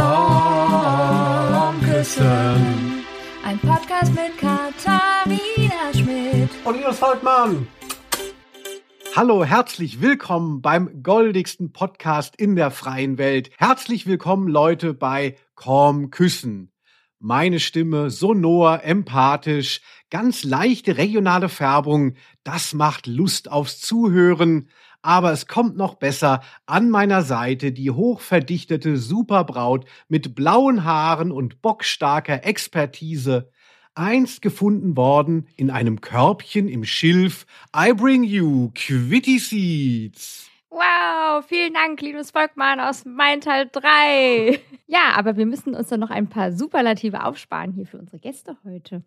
Komm küssen. Ein Podcast mit Katharina Schmidt. Und Linus Volkmann. Hallo, herzlich willkommen beim goldigsten Podcast in der freien Welt. Herzlich willkommen, Leute, bei Komm Küssen. Meine Stimme sonor, empathisch, ganz leichte regionale Färbung, das macht Lust aufs Zuhören aber es kommt noch besser. An meiner Seite die hochverdichtete Superbraut mit blauen Haaren und bockstarker Expertise. Einst gefunden worden in einem Körbchen im Schilf. I bring you Quitty Seeds. Wow, vielen Dank, Linus Volkmann aus Mein Teil 3. Ja, aber wir müssen uns dann noch ein paar Superlative aufsparen hier für unsere Gäste heute.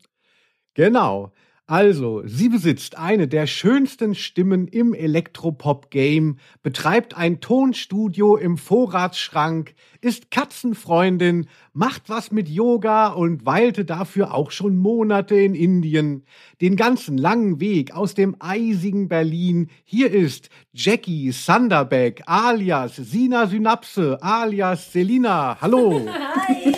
Genau. Also, sie besitzt eine der schönsten Stimmen im Elektropop-Game, betreibt ein Tonstudio im Vorratsschrank, ist Katzenfreundin, macht was mit Yoga und weilte dafür auch schon Monate in Indien. Den ganzen langen Weg aus dem eisigen Berlin. Hier ist Jackie Sanderbeck alias Sina Synapse alias Selina. Hallo. Hi.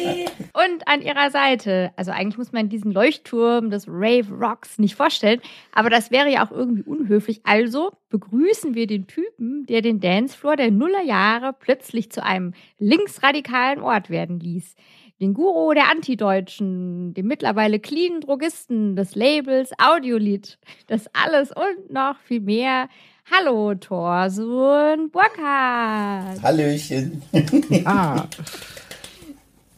Und an ihrer Seite, also eigentlich muss man diesen Leuchtturm des Rave Rocks nicht vorstellen, aber das wäre ja auch irgendwie unhöflich. Also begrüßen wir den Typen, der den Dancefloor der Nullerjahre plötzlich zu einem linksradikalen Ort werden ließ. Den Guru der Antideutschen, den mittlerweile cleanen Drogisten des Labels Audiolied. Das alles und noch viel mehr. Hallo, Thorsun Burkhardt. Hallöchen. ah.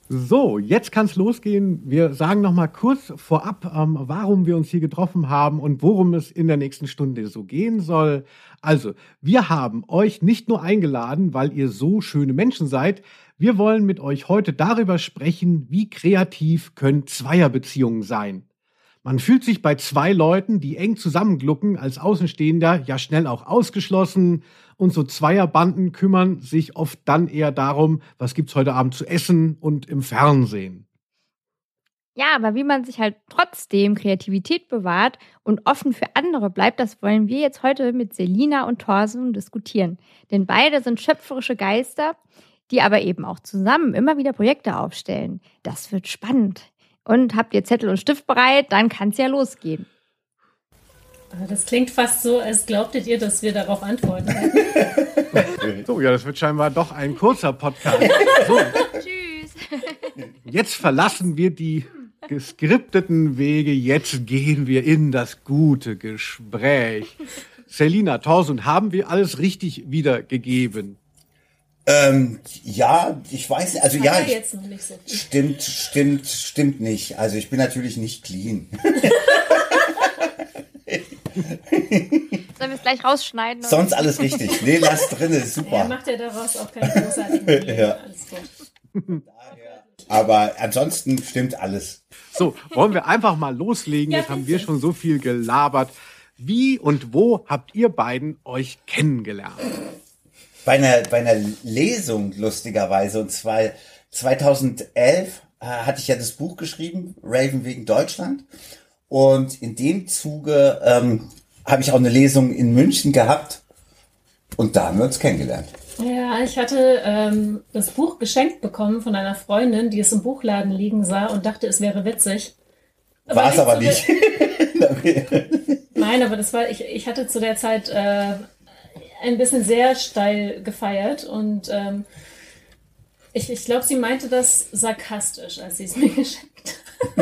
So, jetzt kann es losgehen. Wir sagen noch mal kurz vorab, ähm, warum wir uns hier getroffen haben und worum es in der nächsten Stunde so gehen soll. Also, wir haben euch nicht nur eingeladen, weil ihr so schöne Menschen seid. Wir wollen mit euch heute darüber sprechen, wie kreativ können Zweierbeziehungen sein. Man fühlt sich bei zwei Leuten, die eng zusammenglucken, als Außenstehender ja schnell auch ausgeschlossen. Und so Zweierbanden kümmern sich oft dann eher darum, was gibt's heute Abend zu essen und im Fernsehen. Ja, aber wie man sich halt trotzdem Kreativität bewahrt und offen für andere bleibt, das wollen wir jetzt heute mit Selina und Thorsen diskutieren. Denn beide sind schöpferische Geister, die aber eben auch zusammen immer wieder Projekte aufstellen. Das wird spannend. Und habt ihr Zettel und Stift bereit? Dann kann es ja losgehen. Das klingt fast so, als glaubtet ihr, dass wir darauf antworten. so, ja, das wird scheinbar doch ein kurzer Podcast. So. Tschüss. Jetzt verlassen wir die geskripteten Wege. Jetzt gehen wir in das gute Gespräch. Selina, Thorsten, haben wir alles richtig wiedergegeben? Ähm, ja, ich weiß nicht. Also ja, ich, so stimmt, stimmt, stimmt nicht. Also ich bin natürlich nicht clean. Sollen wir es gleich rausschneiden? Oder? Sonst alles richtig. Nee, lass drin, ist super. Er macht ja daraus auch keinen großartigen ja. Alles gut. Aber ansonsten stimmt alles. So, wollen wir einfach mal loslegen? Ja, Jetzt haben wir schon so viel gelabert. Wie und wo habt ihr beiden euch kennengelernt? Bei einer, bei einer Lesung, lustigerweise. Und zwar 2011 äh, hatte ich ja das Buch geschrieben, Raven wegen Deutschland. Und in dem Zuge ähm, habe ich auch eine Lesung in München gehabt. Und da haben wir uns kennengelernt. Ja, ich hatte ähm, das Buch geschenkt bekommen von einer Freundin, die es im Buchladen liegen sah und dachte, es wäre witzig. War es aber nicht. Nein, aber das war, ich, ich hatte zu der Zeit äh, ein bisschen sehr steil gefeiert und ähm, ich, ich glaube, sie meinte das sarkastisch, als sie es mir geschenkt hat.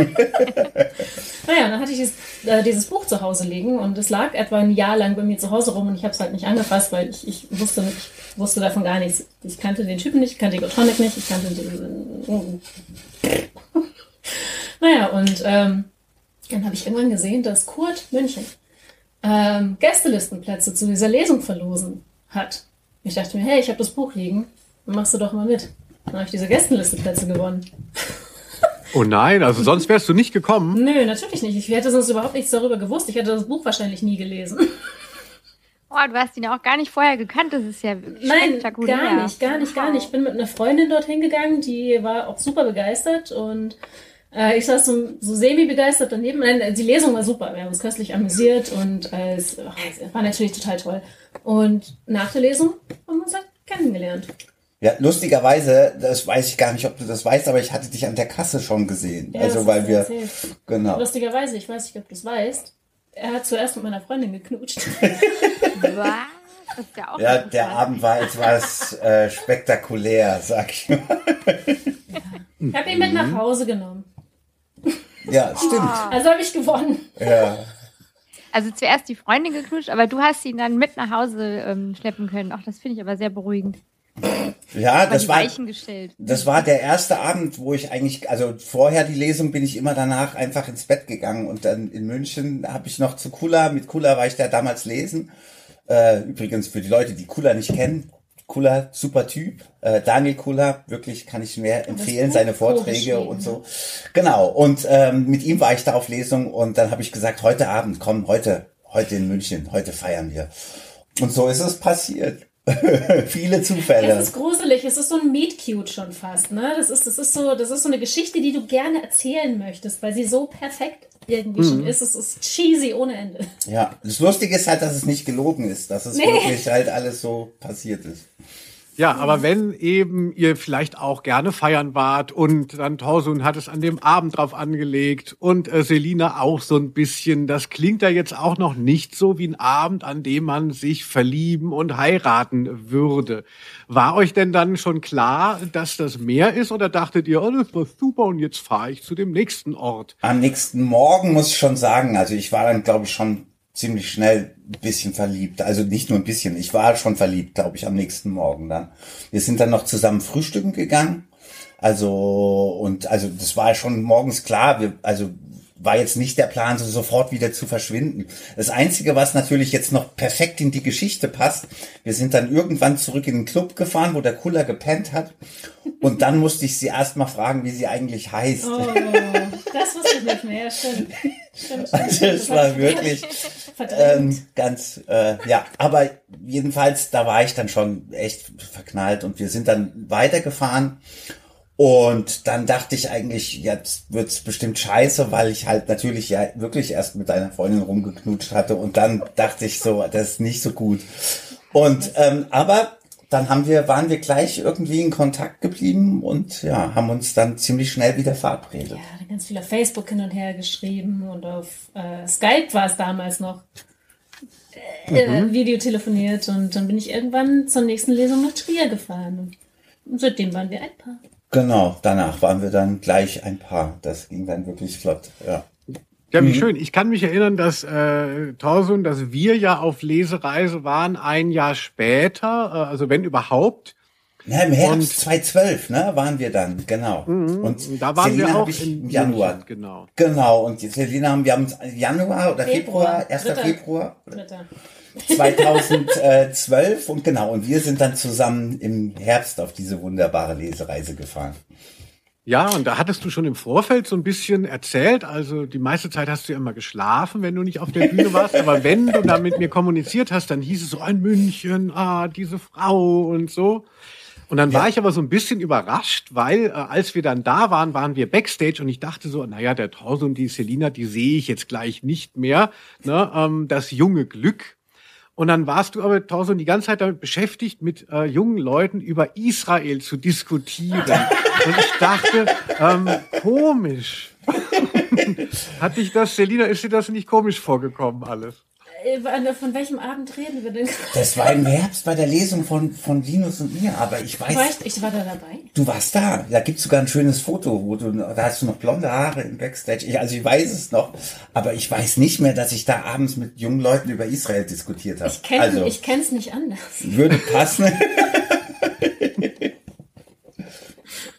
naja, dann hatte ich dieses, äh, dieses, Buch zu Hause liegen und es lag etwa ein Jahr lang bei mir zu Hause rum und ich habe es halt nicht angefasst, weil ich, ich wusste, nicht, wusste davon gar nichts. Ich kannte den Typen nicht, ich kannte Gotronic nicht, ich kannte den. naja, und ähm, dann habe ich irgendwann gesehen, dass Kurt München ähm, Gästelistenplätze zu dieser Lesung verlosen hat. Ich dachte mir, hey, ich habe das Buch liegen, dann machst du doch mal mit. Dann habe ich diese Gästelistenplätze gewonnen. Oh nein, also sonst wärst du nicht gekommen. Nö, natürlich nicht. Ich hätte sonst überhaupt nichts darüber gewusst. Ich hätte das Buch wahrscheinlich nie gelesen. Oh, du hast ihn ja auch gar nicht vorher gekannt. Das ist ja Nein, gar nicht, gar nicht, gar nicht. Ich bin mit einer Freundin dorthin gegangen, die war auch super begeistert und äh, ich saß so, so semi-begeistert daneben. Nein, die Lesung war super. Wir haben uns köstlich amüsiert und äh, es, ach, es war natürlich total toll. Und nach der Lesung haben wir uns halt kennengelernt. Ja, lustigerweise, das weiß ich gar nicht, ob du das weißt, aber ich hatte dich an der Kasse schon gesehen. Ja, also das weil wir, erzählt. genau. Lustigerweise, ich weiß nicht, ob du es weißt. Er hat zuerst mit meiner Freundin geknutscht. Was? Ja auch Ja, der Abend war etwas äh, spektakulär, sag ich mal. Ich habe ihn mit nach Hause genommen. Ja, stimmt. Also habe ich gewonnen. Ja. Also zuerst die Freundin geknutscht, aber du hast ihn dann mit nach Hause ähm, schleppen können. Ach, das finde ich aber sehr beruhigend. Ja, das war, Weichen gestellt. das war der erste Abend, wo ich eigentlich, also vorher die Lesung bin ich immer danach einfach ins Bett gegangen und dann in München habe ich noch zu Kula, mit Kula war ich da damals lesen. Äh, übrigens für die Leute, die Kula nicht kennen, Kula, super Typ. Äh, Daniel Kula, wirklich kann ich mehr empfehlen, seine Vorträge und so. Genau, und ähm, mit ihm war ich da auf Lesung und dann habe ich gesagt, heute Abend, komm, heute, heute in München, heute feiern wir. Und so ist es passiert. Viele Zufälle. Es ist gruselig, es ist so ein Meet Cute schon fast, ne? Das ist, das ist so, das ist so eine Geschichte, die du gerne erzählen möchtest, weil sie so perfekt irgendwie Mhm. schon ist. Es ist cheesy ohne Ende. Ja, das Lustige ist halt, dass es nicht gelogen ist, dass es Nee. wirklich halt alles so passiert ist. Ja, aber wenn eben ihr vielleicht auch gerne feiern wart und dann Torsun hat es an dem Abend drauf angelegt und äh, Selina auch so ein bisschen, das klingt ja jetzt auch noch nicht so wie ein Abend, an dem man sich verlieben und heiraten würde. War euch denn dann schon klar, dass das mehr ist oder dachtet ihr, oh, das war super und jetzt fahre ich zu dem nächsten Ort? Am nächsten Morgen muss ich schon sagen, also ich war dann, glaube ich, schon ziemlich schnell ein bisschen verliebt. Also nicht nur ein bisschen, ich war schon verliebt, glaube ich, am nächsten Morgen dann. Wir sind dann noch zusammen frühstücken gegangen. Also, und also das war schon morgens klar, wir, also war jetzt nicht der Plan, so sofort wieder zu verschwinden. Das Einzige, was natürlich jetzt noch perfekt in die Geschichte passt, wir sind dann irgendwann zurück in den Club gefahren, wo der Kuller gepennt hat. Und dann musste ich sie erst mal fragen, wie sie eigentlich heißt. Oh, das wusste ich nicht mehr. Stimmt. Stimmt, stimmt, Also es war wirklich ähm, ganz, äh, ja, aber jedenfalls, da war ich dann schon echt verknallt und wir sind dann weitergefahren. Und dann dachte ich eigentlich, jetzt wird's bestimmt scheiße, weil ich halt natürlich ja wirklich erst mit einer Freundin rumgeknutscht hatte. Und dann dachte ich so, das ist nicht so gut. Und ähm, aber dann haben wir, waren wir gleich irgendwie in Kontakt geblieben und ja, haben uns dann ziemlich schnell wieder verabredet. Ja, dann ganz viel auf Facebook hin und her geschrieben und auf äh, Skype war es damals noch. Äh, Video telefoniert und dann bin ich irgendwann zur nächsten Lesung nach Trier gefahren. Und seitdem waren wir ein Paar. Genau, danach waren wir dann gleich ein Paar. Das ging dann wirklich flott. Ja. Ja, Mhm. wie schön. Ich kann mich erinnern, dass äh, Torsun, dass wir ja auf Lesereise waren ein Jahr später, äh, also wenn überhaupt. Ja, Im Herbst Und- 2012, ne, waren wir dann, genau. Und Und da waren Selina wir auch im Januar. München, genau. Genau, und Selina haben wir haben uns Januar oder Februar, Februar, 1. dritter. Februar Dritter. 2012 und genau, und wir sind dann zusammen im Herbst auf diese wunderbare Lesereise gefahren. Ja, und da hattest du schon im Vorfeld so ein bisschen erzählt. Also die meiste Zeit hast du ja immer geschlafen, wenn du nicht auf der Bühne warst. Aber wenn du da mit mir kommuniziert hast, dann hieß es so ein München, ah, diese Frau und so. Und dann war ich aber so ein bisschen überrascht, weil äh, als wir dann da waren, waren wir backstage und ich dachte so, naja, der Torso und die Selina, die sehe ich jetzt gleich nicht mehr. Ne? Ähm, das junge Glück. Und dann warst du aber, Torson, die ganze Zeit damit beschäftigt, mit äh, jungen Leuten über Israel zu diskutieren. Und ich dachte, ähm, komisch. Hat dich das, Selina, ist dir das nicht komisch vorgekommen alles? Äh, Von welchem Abend reden wir denn? Das war im Herbst bei der Lesung von, von Linus und mir, aber ich weiß, War ich, ich war da dabei. Du warst da. Da gibt's sogar ein schönes Foto, wo du, da hast du noch blonde Haare im Backstage. Ich, also ich weiß es noch, aber ich weiß nicht mehr, dass ich da abends mit jungen Leuten über Israel diskutiert habe. Ich kenne also ich kenn's nicht anders. würde passen.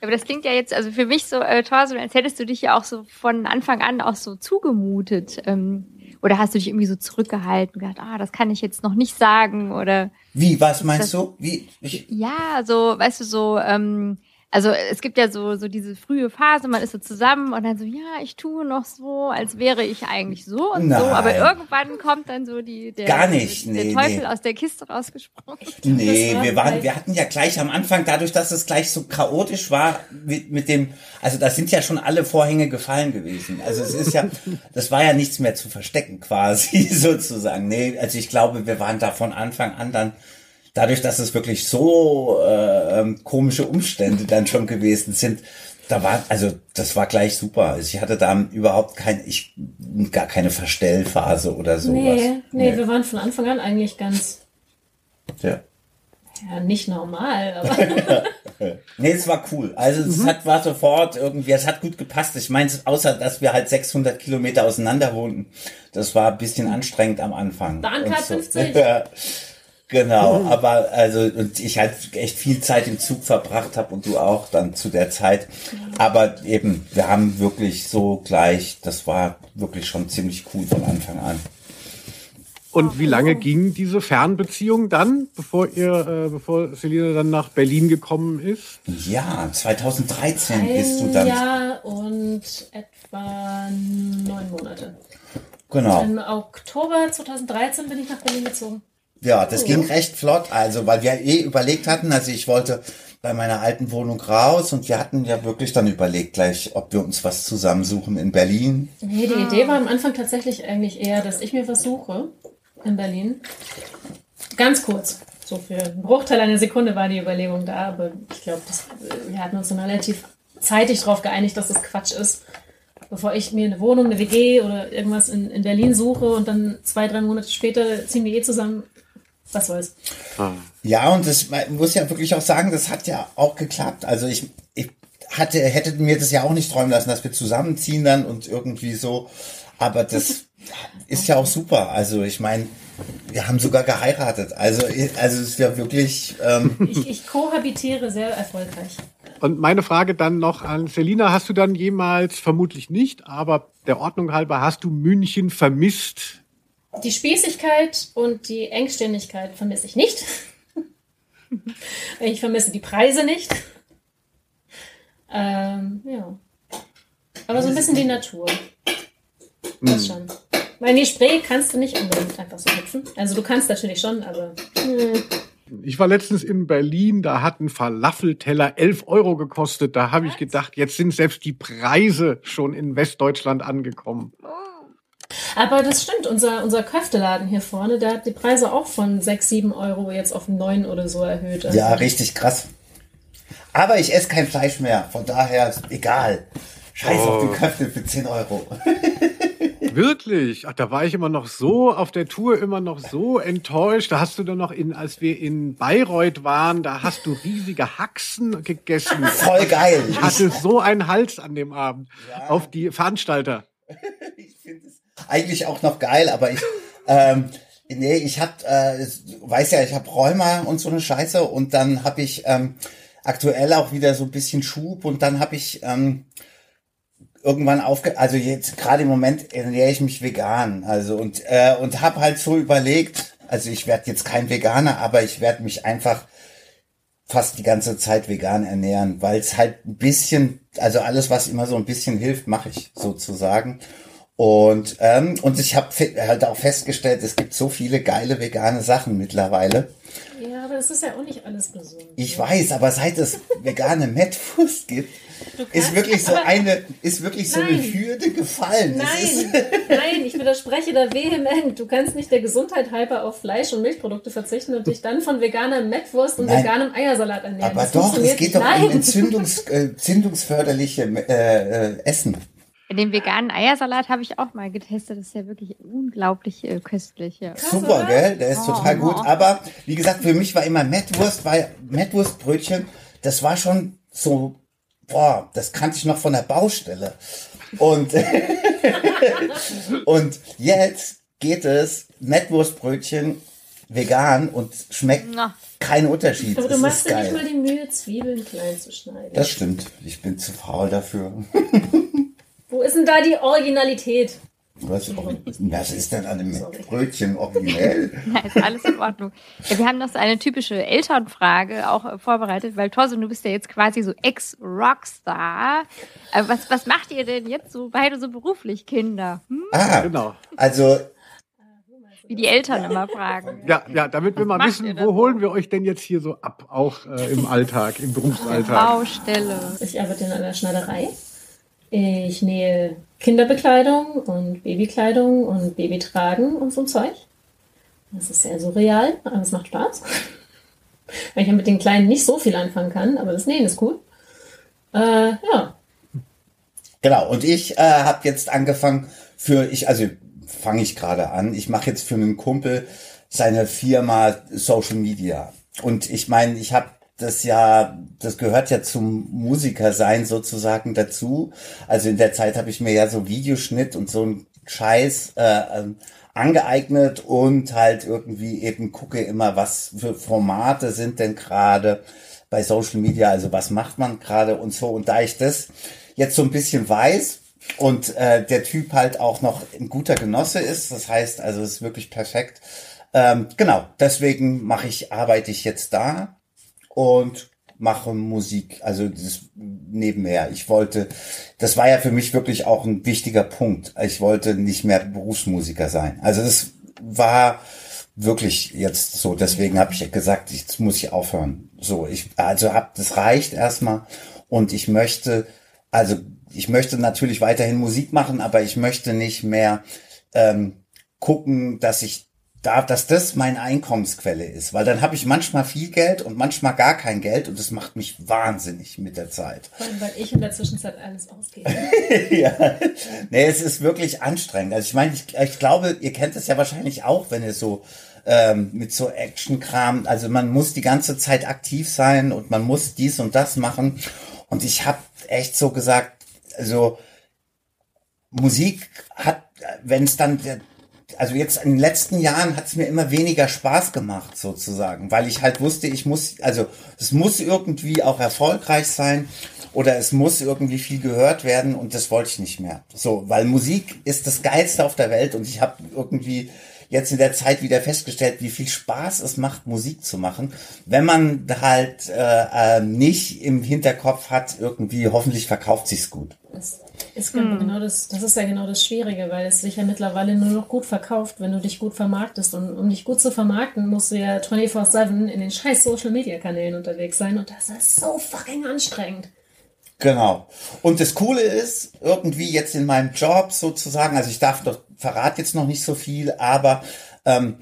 Aber das klingt ja jetzt, also für mich so, äh, Thorsten, als hättest du dich ja auch so von Anfang an auch so zugemutet. Ähm, oder hast du dich irgendwie so zurückgehalten und gedacht, ah, das kann ich jetzt noch nicht sagen? Oder Wie, was meinst du? Wie? Ich, ja, so, weißt du, so, ähm, also es gibt ja so, so diese frühe Phase, man ist so zusammen und dann so, ja, ich tue noch so, als wäre ich eigentlich so und Nein. so, aber irgendwann kommt dann so die, der, Gar nicht, der nee, Teufel nee. aus der Kiste rausgesprungen. nee, war wir waren, gleich- wir hatten ja gleich am Anfang, dadurch, dass es gleich so chaotisch war mit, mit dem, also da sind ja schon alle Vorhänge gefallen gewesen. Also es ist ja, das war ja nichts mehr zu verstecken quasi sozusagen. Nee, also ich glaube, wir waren da von Anfang an dann dadurch, dass es wirklich so äh, ähm, komische Umstände dann schon gewesen sind, da war, also das war gleich super. Also ich hatte da überhaupt kein, ich gar keine Verstellphase oder sowas. Nee, nee, nee, wir waren von Anfang an eigentlich ganz ja. Ja, nicht normal, aber. nee, es war cool. Also es mhm. hat, war sofort irgendwie, es hat gut gepasst. Ich meine, außer dass wir halt 600 Kilometer auseinander wohnten, das war ein bisschen anstrengend am Anfang. Bahncard so. 50. genau, mhm. aber also und ich halt echt viel Zeit im Zug verbracht habe und du auch dann zu der Zeit. Aber eben, wir haben wirklich so gleich, das war wirklich schon ziemlich cool von Anfang an. Und wie lange ging diese Fernbeziehung dann, bevor ihr, äh, bevor Selina dann nach Berlin gekommen ist? Ja, 2013 Ein bist du dann. Ja, und etwa neun Monate. Genau. Im Oktober 2013 bin ich nach Berlin gezogen. Ja, das oh. ging recht flott, also weil wir eh überlegt hatten, also ich wollte bei meiner alten Wohnung raus und wir hatten ja wirklich dann überlegt gleich, ob wir uns was zusammensuchen in Berlin. Nee, die Idee war am Anfang tatsächlich eigentlich eher, dass ich mir was suche in Berlin. Ganz kurz. So für einen Bruchteil einer Sekunde war die Überlegung da, aber ich glaube, wir hatten uns dann relativ zeitig darauf geeinigt, dass das Quatsch ist. Bevor ich mir eine Wohnung, eine WG oder irgendwas in, in Berlin suche und dann zwei, drei Monate später ziehen wir eh zusammen, was soll's. Ah. Ja, und das muss ja wirklich auch sagen, das hat ja auch geklappt. Also ich, ich hatte, hätte mir das ja auch nicht träumen lassen, dass wir zusammenziehen dann und irgendwie so. Aber das ist ja auch super. Also ich meine, wir haben sogar geheiratet. Also, also es ist ja wirklich. Ähm ich, ich kohabitiere sehr erfolgreich. Und meine Frage dann noch an Selina, hast du dann jemals, vermutlich nicht, aber der Ordnung halber, hast du München vermisst? Die Spießigkeit und die Engständigkeit vermisse ich nicht. ich vermisse die Preise nicht. Ähm, ja. Aber so ein bisschen die Natur. Das hm. schon. Weil in die Spree kannst du nicht unbedingt einfach so hüpfen. Also du kannst natürlich schon, aber. Hm. Ich war letztens in Berlin, da hat ein Falafelteller 11 Euro gekostet. Da habe ich gedacht, jetzt sind selbst die Preise schon in Westdeutschland angekommen. Aber das stimmt, unser, unser Köfteladen hier vorne, der hat die Preise auch von 6, 7 Euro jetzt auf 9 oder so erhöht. Also ja, richtig krass. Aber ich esse kein Fleisch mehr, von daher ist egal. Scheiß oh. auf die Köfte für 10 Euro. Wirklich? Ach, da war ich immer noch so auf der Tour immer noch so enttäuscht. Da hast du dann noch in, als wir in Bayreuth waren, da hast du riesige Haxen gegessen. Voll geil. Ich hatte so einen Hals an dem Abend ja. auf die Veranstalter. ich finde es eigentlich auch noch geil, aber ich, ähm, nee, ich hab, äh, weiß ja, ich habe Rheuma und so eine Scheiße und dann habe ich ähm, aktuell auch wieder so ein bisschen Schub und dann habe ich ähm, irgendwann aufge, also jetzt gerade im Moment ernähre ich mich vegan, also und äh, und habe halt so überlegt, also ich werde jetzt kein Veganer, aber ich werde mich einfach fast die ganze Zeit vegan ernähren, weil es halt ein bisschen, also alles was immer so ein bisschen hilft, mache ich sozusagen. Und ähm, und ich habe halt auch festgestellt, es gibt so viele geile vegane Sachen mittlerweile. Ja, aber das ist ja auch nicht alles gesund. Ich weiß, aber seit es vegane Mettwurst gibt, ist wirklich so eine, ist wirklich so eine Hürde gefallen. Nein, nein, ich widerspreche da vehement. Du kannst nicht der Gesundheit halber auf Fleisch und Milchprodukte verzichten und dich dann von veganer Mettwurst und nein. veganem Eiersalat ernähren. Aber das doch, es geht doch um entzündungs, äh, entzündungsförderliche äh, äh, Essen. Den veganen Eiersalat habe ich auch mal getestet. Das ist ja wirklich unglaublich äh, köstlich. Ja. Super, gell? Der ist oh, total gut. Aber wie gesagt, für mich war immer Mettwurst, weil Mettwurstbrötchen, das war schon so boah, das kannte ich noch von der Baustelle. Und, und jetzt geht es Mettwurstbrötchen vegan und schmeckt Na. kein Unterschied. Aber du machst ja nicht mal die Mühe, Zwiebeln klein zu schneiden. Das stimmt. Ich bin zu faul dafür. Wo ist denn da die Originalität? Was, was ist denn an dem Sorry. Brötchen originell? Na, ist alles in Ordnung. Ja, wir haben noch so eine typische Elternfrage auch äh, vorbereitet, weil Thorsten, du bist ja jetzt quasi so Ex-Rockstar. Äh, was, was macht ihr denn jetzt so beide so beruflich, Kinder? Hm? Ah, genau. Also wie die Eltern immer fragen. Ja, ja, damit wir mal wissen, wo holen wir euch denn jetzt hier so ab, auch äh, im Alltag, im Berufsalltag? Baustelle. Ich arbeite in einer Schneiderei. Ich nähe Kinderbekleidung und Babykleidung und Babytragen und so Zeug. Das ist sehr surreal, aber es macht Spaß. weil ich ja mit den Kleinen nicht so viel anfangen kann, aber das Nähen ist cool. Äh, ja. Genau, und ich äh, habe jetzt angefangen für, ich, also fange ich gerade an, ich mache jetzt für einen Kumpel seine Firma Social Media. Und ich meine, ich habe das ja, das gehört ja zum Musikersein sozusagen dazu. Also in der Zeit habe ich mir ja so Videoschnitt und so ein Scheiß äh, ähm, angeeignet und halt irgendwie eben gucke immer, was für Formate sind denn gerade bei Social Media, also was macht man gerade und so. Und da ich das jetzt so ein bisschen weiß und äh, der Typ halt auch noch ein guter Genosse ist, das heißt, also es ist wirklich perfekt. Ähm, genau, deswegen mache ich, arbeite ich jetzt da und mache Musik, also das nebenher. Ich wollte, das war ja für mich wirklich auch ein wichtiger Punkt. Ich wollte nicht mehr Berufsmusiker sein. Also das war wirklich jetzt so. Deswegen habe ich gesagt, jetzt muss ich aufhören. So, ich also hab, das reicht erstmal und ich möchte, also ich möchte natürlich weiterhin Musik machen, aber ich möchte nicht mehr ähm, gucken, dass ich da, dass das meine Einkommensquelle ist, weil dann habe ich manchmal viel Geld und manchmal gar kein Geld und das macht mich wahnsinnig mit der Zeit. Vor allem, weil ich in der Zwischenzeit alles ausgebe. ja, nee, es ist wirklich anstrengend. Also ich meine, ich, ich glaube, ihr kennt es ja wahrscheinlich auch, wenn ihr so ähm, mit so Action-Kram, also man muss die ganze Zeit aktiv sein und man muss dies und das machen. Und ich habe echt so gesagt, also Musik hat, wenn es dann also jetzt in den letzten Jahren hat es mir immer weniger Spaß gemacht, sozusagen, weil ich halt wusste, ich muss, also es muss irgendwie auch erfolgreich sein oder es muss irgendwie viel gehört werden und das wollte ich nicht mehr. So, weil Musik ist das Geilste auf der Welt und ich habe irgendwie jetzt in der Zeit wieder festgestellt, wie viel Spaß es macht, Musik zu machen, wenn man halt äh, äh, nicht im Hinterkopf hat, irgendwie hoffentlich verkauft sich's gut. Das ist hm. genau das, das ist ja genau das Schwierige, weil es sich ja mittlerweile nur noch gut verkauft, wenn du dich gut vermarktest. Und um dich gut zu vermarkten, musst du ja 24-7 in den scheiß Social Media Kanälen unterwegs sein und das ist so fucking anstrengend. Genau. Und das Coole ist, irgendwie jetzt in meinem Job sozusagen, also ich darf doch, verrate jetzt noch nicht so viel, aber ähm,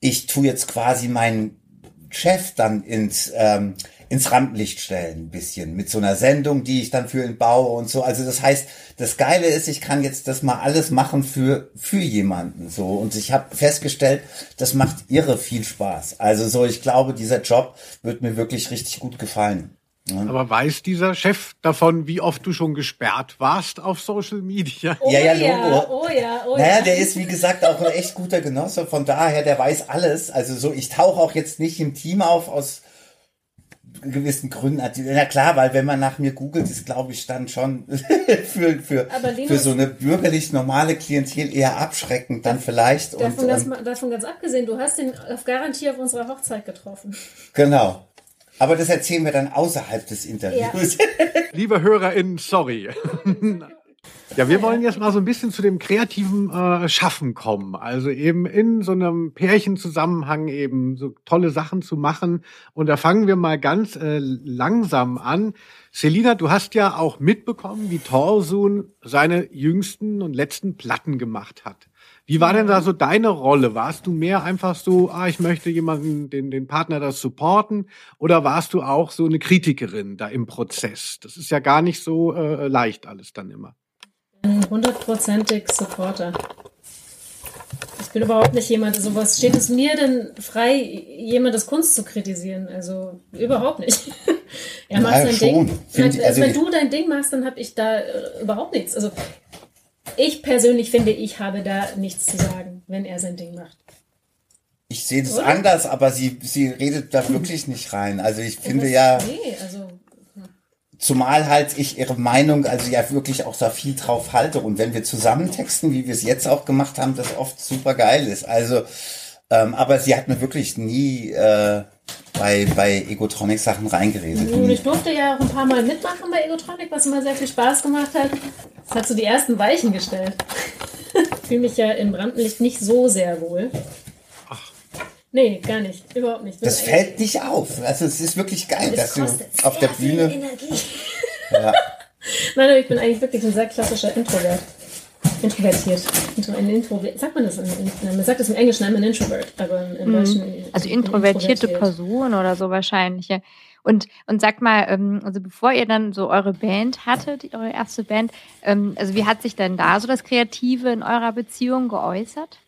ich tue jetzt quasi meinen Chef dann ins, ähm, ins Rampenlicht stellen, ein bisschen, mit so einer Sendung, die ich dann für ihn baue und so. Also das heißt, das Geile ist, ich kann jetzt das mal alles machen für, für jemanden, so. Und ich habe festgestellt, das macht irre viel Spaß. Also so, ich glaube, dieser Job wird mir wirklich richtig gut gefallen. Aber weiß dieser Chef davon, wie oft du schon gesperrt warst auf Social Media? Oh ja, ja, ja, oh ja, oh naja, der ist wie gesagt auch ein echt guter Genosse. Von daher, der weiß alles. Also so, ich tauche auch jetzt nicht im Team auf aus gewissen Gründen. Na klar, weil wenn man nach mir googelt, ist glaube ich dann schon für, für, für so eine bürgerlich normale Klientel eher abschreckend dann vielleicht. Davon, und, das, ähm, davon ganz abgesehen, du hast ihn auf Garantie auf unserer Hochzeit getroffen. Genau. Aber das erzählen wir dann außerhalb des Interviews. Ja. Liebe HörerInnen, sorry. Ja, wir wollen jetzt mal so ein bisschen zu dem kreativen äh, Schaffen kommen. Also eben in so einem Pärchenzusammenhang eben so tolle Sachen zu machen. Und da fangen wir mal ganz äh, langsam an. Selina, du hast ja auch mitbekommen, wie Torsun seine jüngsten und letzten Platten gemacht hat. Wie war denn da so deine Rolle? Warst du mehr einfach so, ah, ich möchte jemanden, den, den Partner das supporten? Oder warst du auch so eine Kritikerin da im Prozess? Das ist ja gar nicht so äh, leicht alles dann immer. Hundertprozentig Supporter. Ich bin überhaupt nicht jemand, also was steht es mir denn frei, jemandes Kunst zu kritisieren? Also überhaupt nicht. er macht sein schon. Ding. Find, also wenn du dein Ding machst, dann habe ich da äh, überhaupt nichts. Also ich persönlich finde, ich habe da nichts zu sagen, wenn er sein Ding macht. Ich sehe das Oder? anders, aber sie, sie redet da wirklich nicht rein. Also ich finde ja. Nee, also. Hm. Zumal halt ich ihre Meinung, also ja wirklich auch da viel drauf halte. Und wenn wir zusammen texten, wie wir es jetzt auch gemacht haben, das oft super geil ist. Also, ähm, aber sie hat mir wirklich nie äh, bei, bei Egotronic Sachen reingeredet. Und ich durfte ja auch ein paar Mal mitmachen bei Egotronic, was immer sehr viel Spaß gemacht hat. Das hat so die ersten Weichen gestellt. ich fühle mich ja im Rampenlicht nicht so sehr wohl. Ach. Nee, gar nicht. Überhaupt nicht. Das fällt nicht auf. Also es ist wirklich geil, dass du auf der Bühne. Energie. Ja. Nein, ich bin eigentlich wirklich ein sehr klassischer Introvert. Introvertiert. Intro, ein Intro, sagt man das? Man sagt das im Englischen, I'm an introvert, aber im Deutschen. Also introvertierte Person oder so wahrscheinlich. Ja. Und, und sag mal, ähm, also bevor ihr dann so eure Band hattet, eure erste Band, ähm, also wie hat sich denn da so das Kreative in eurer Beziehung geäußert?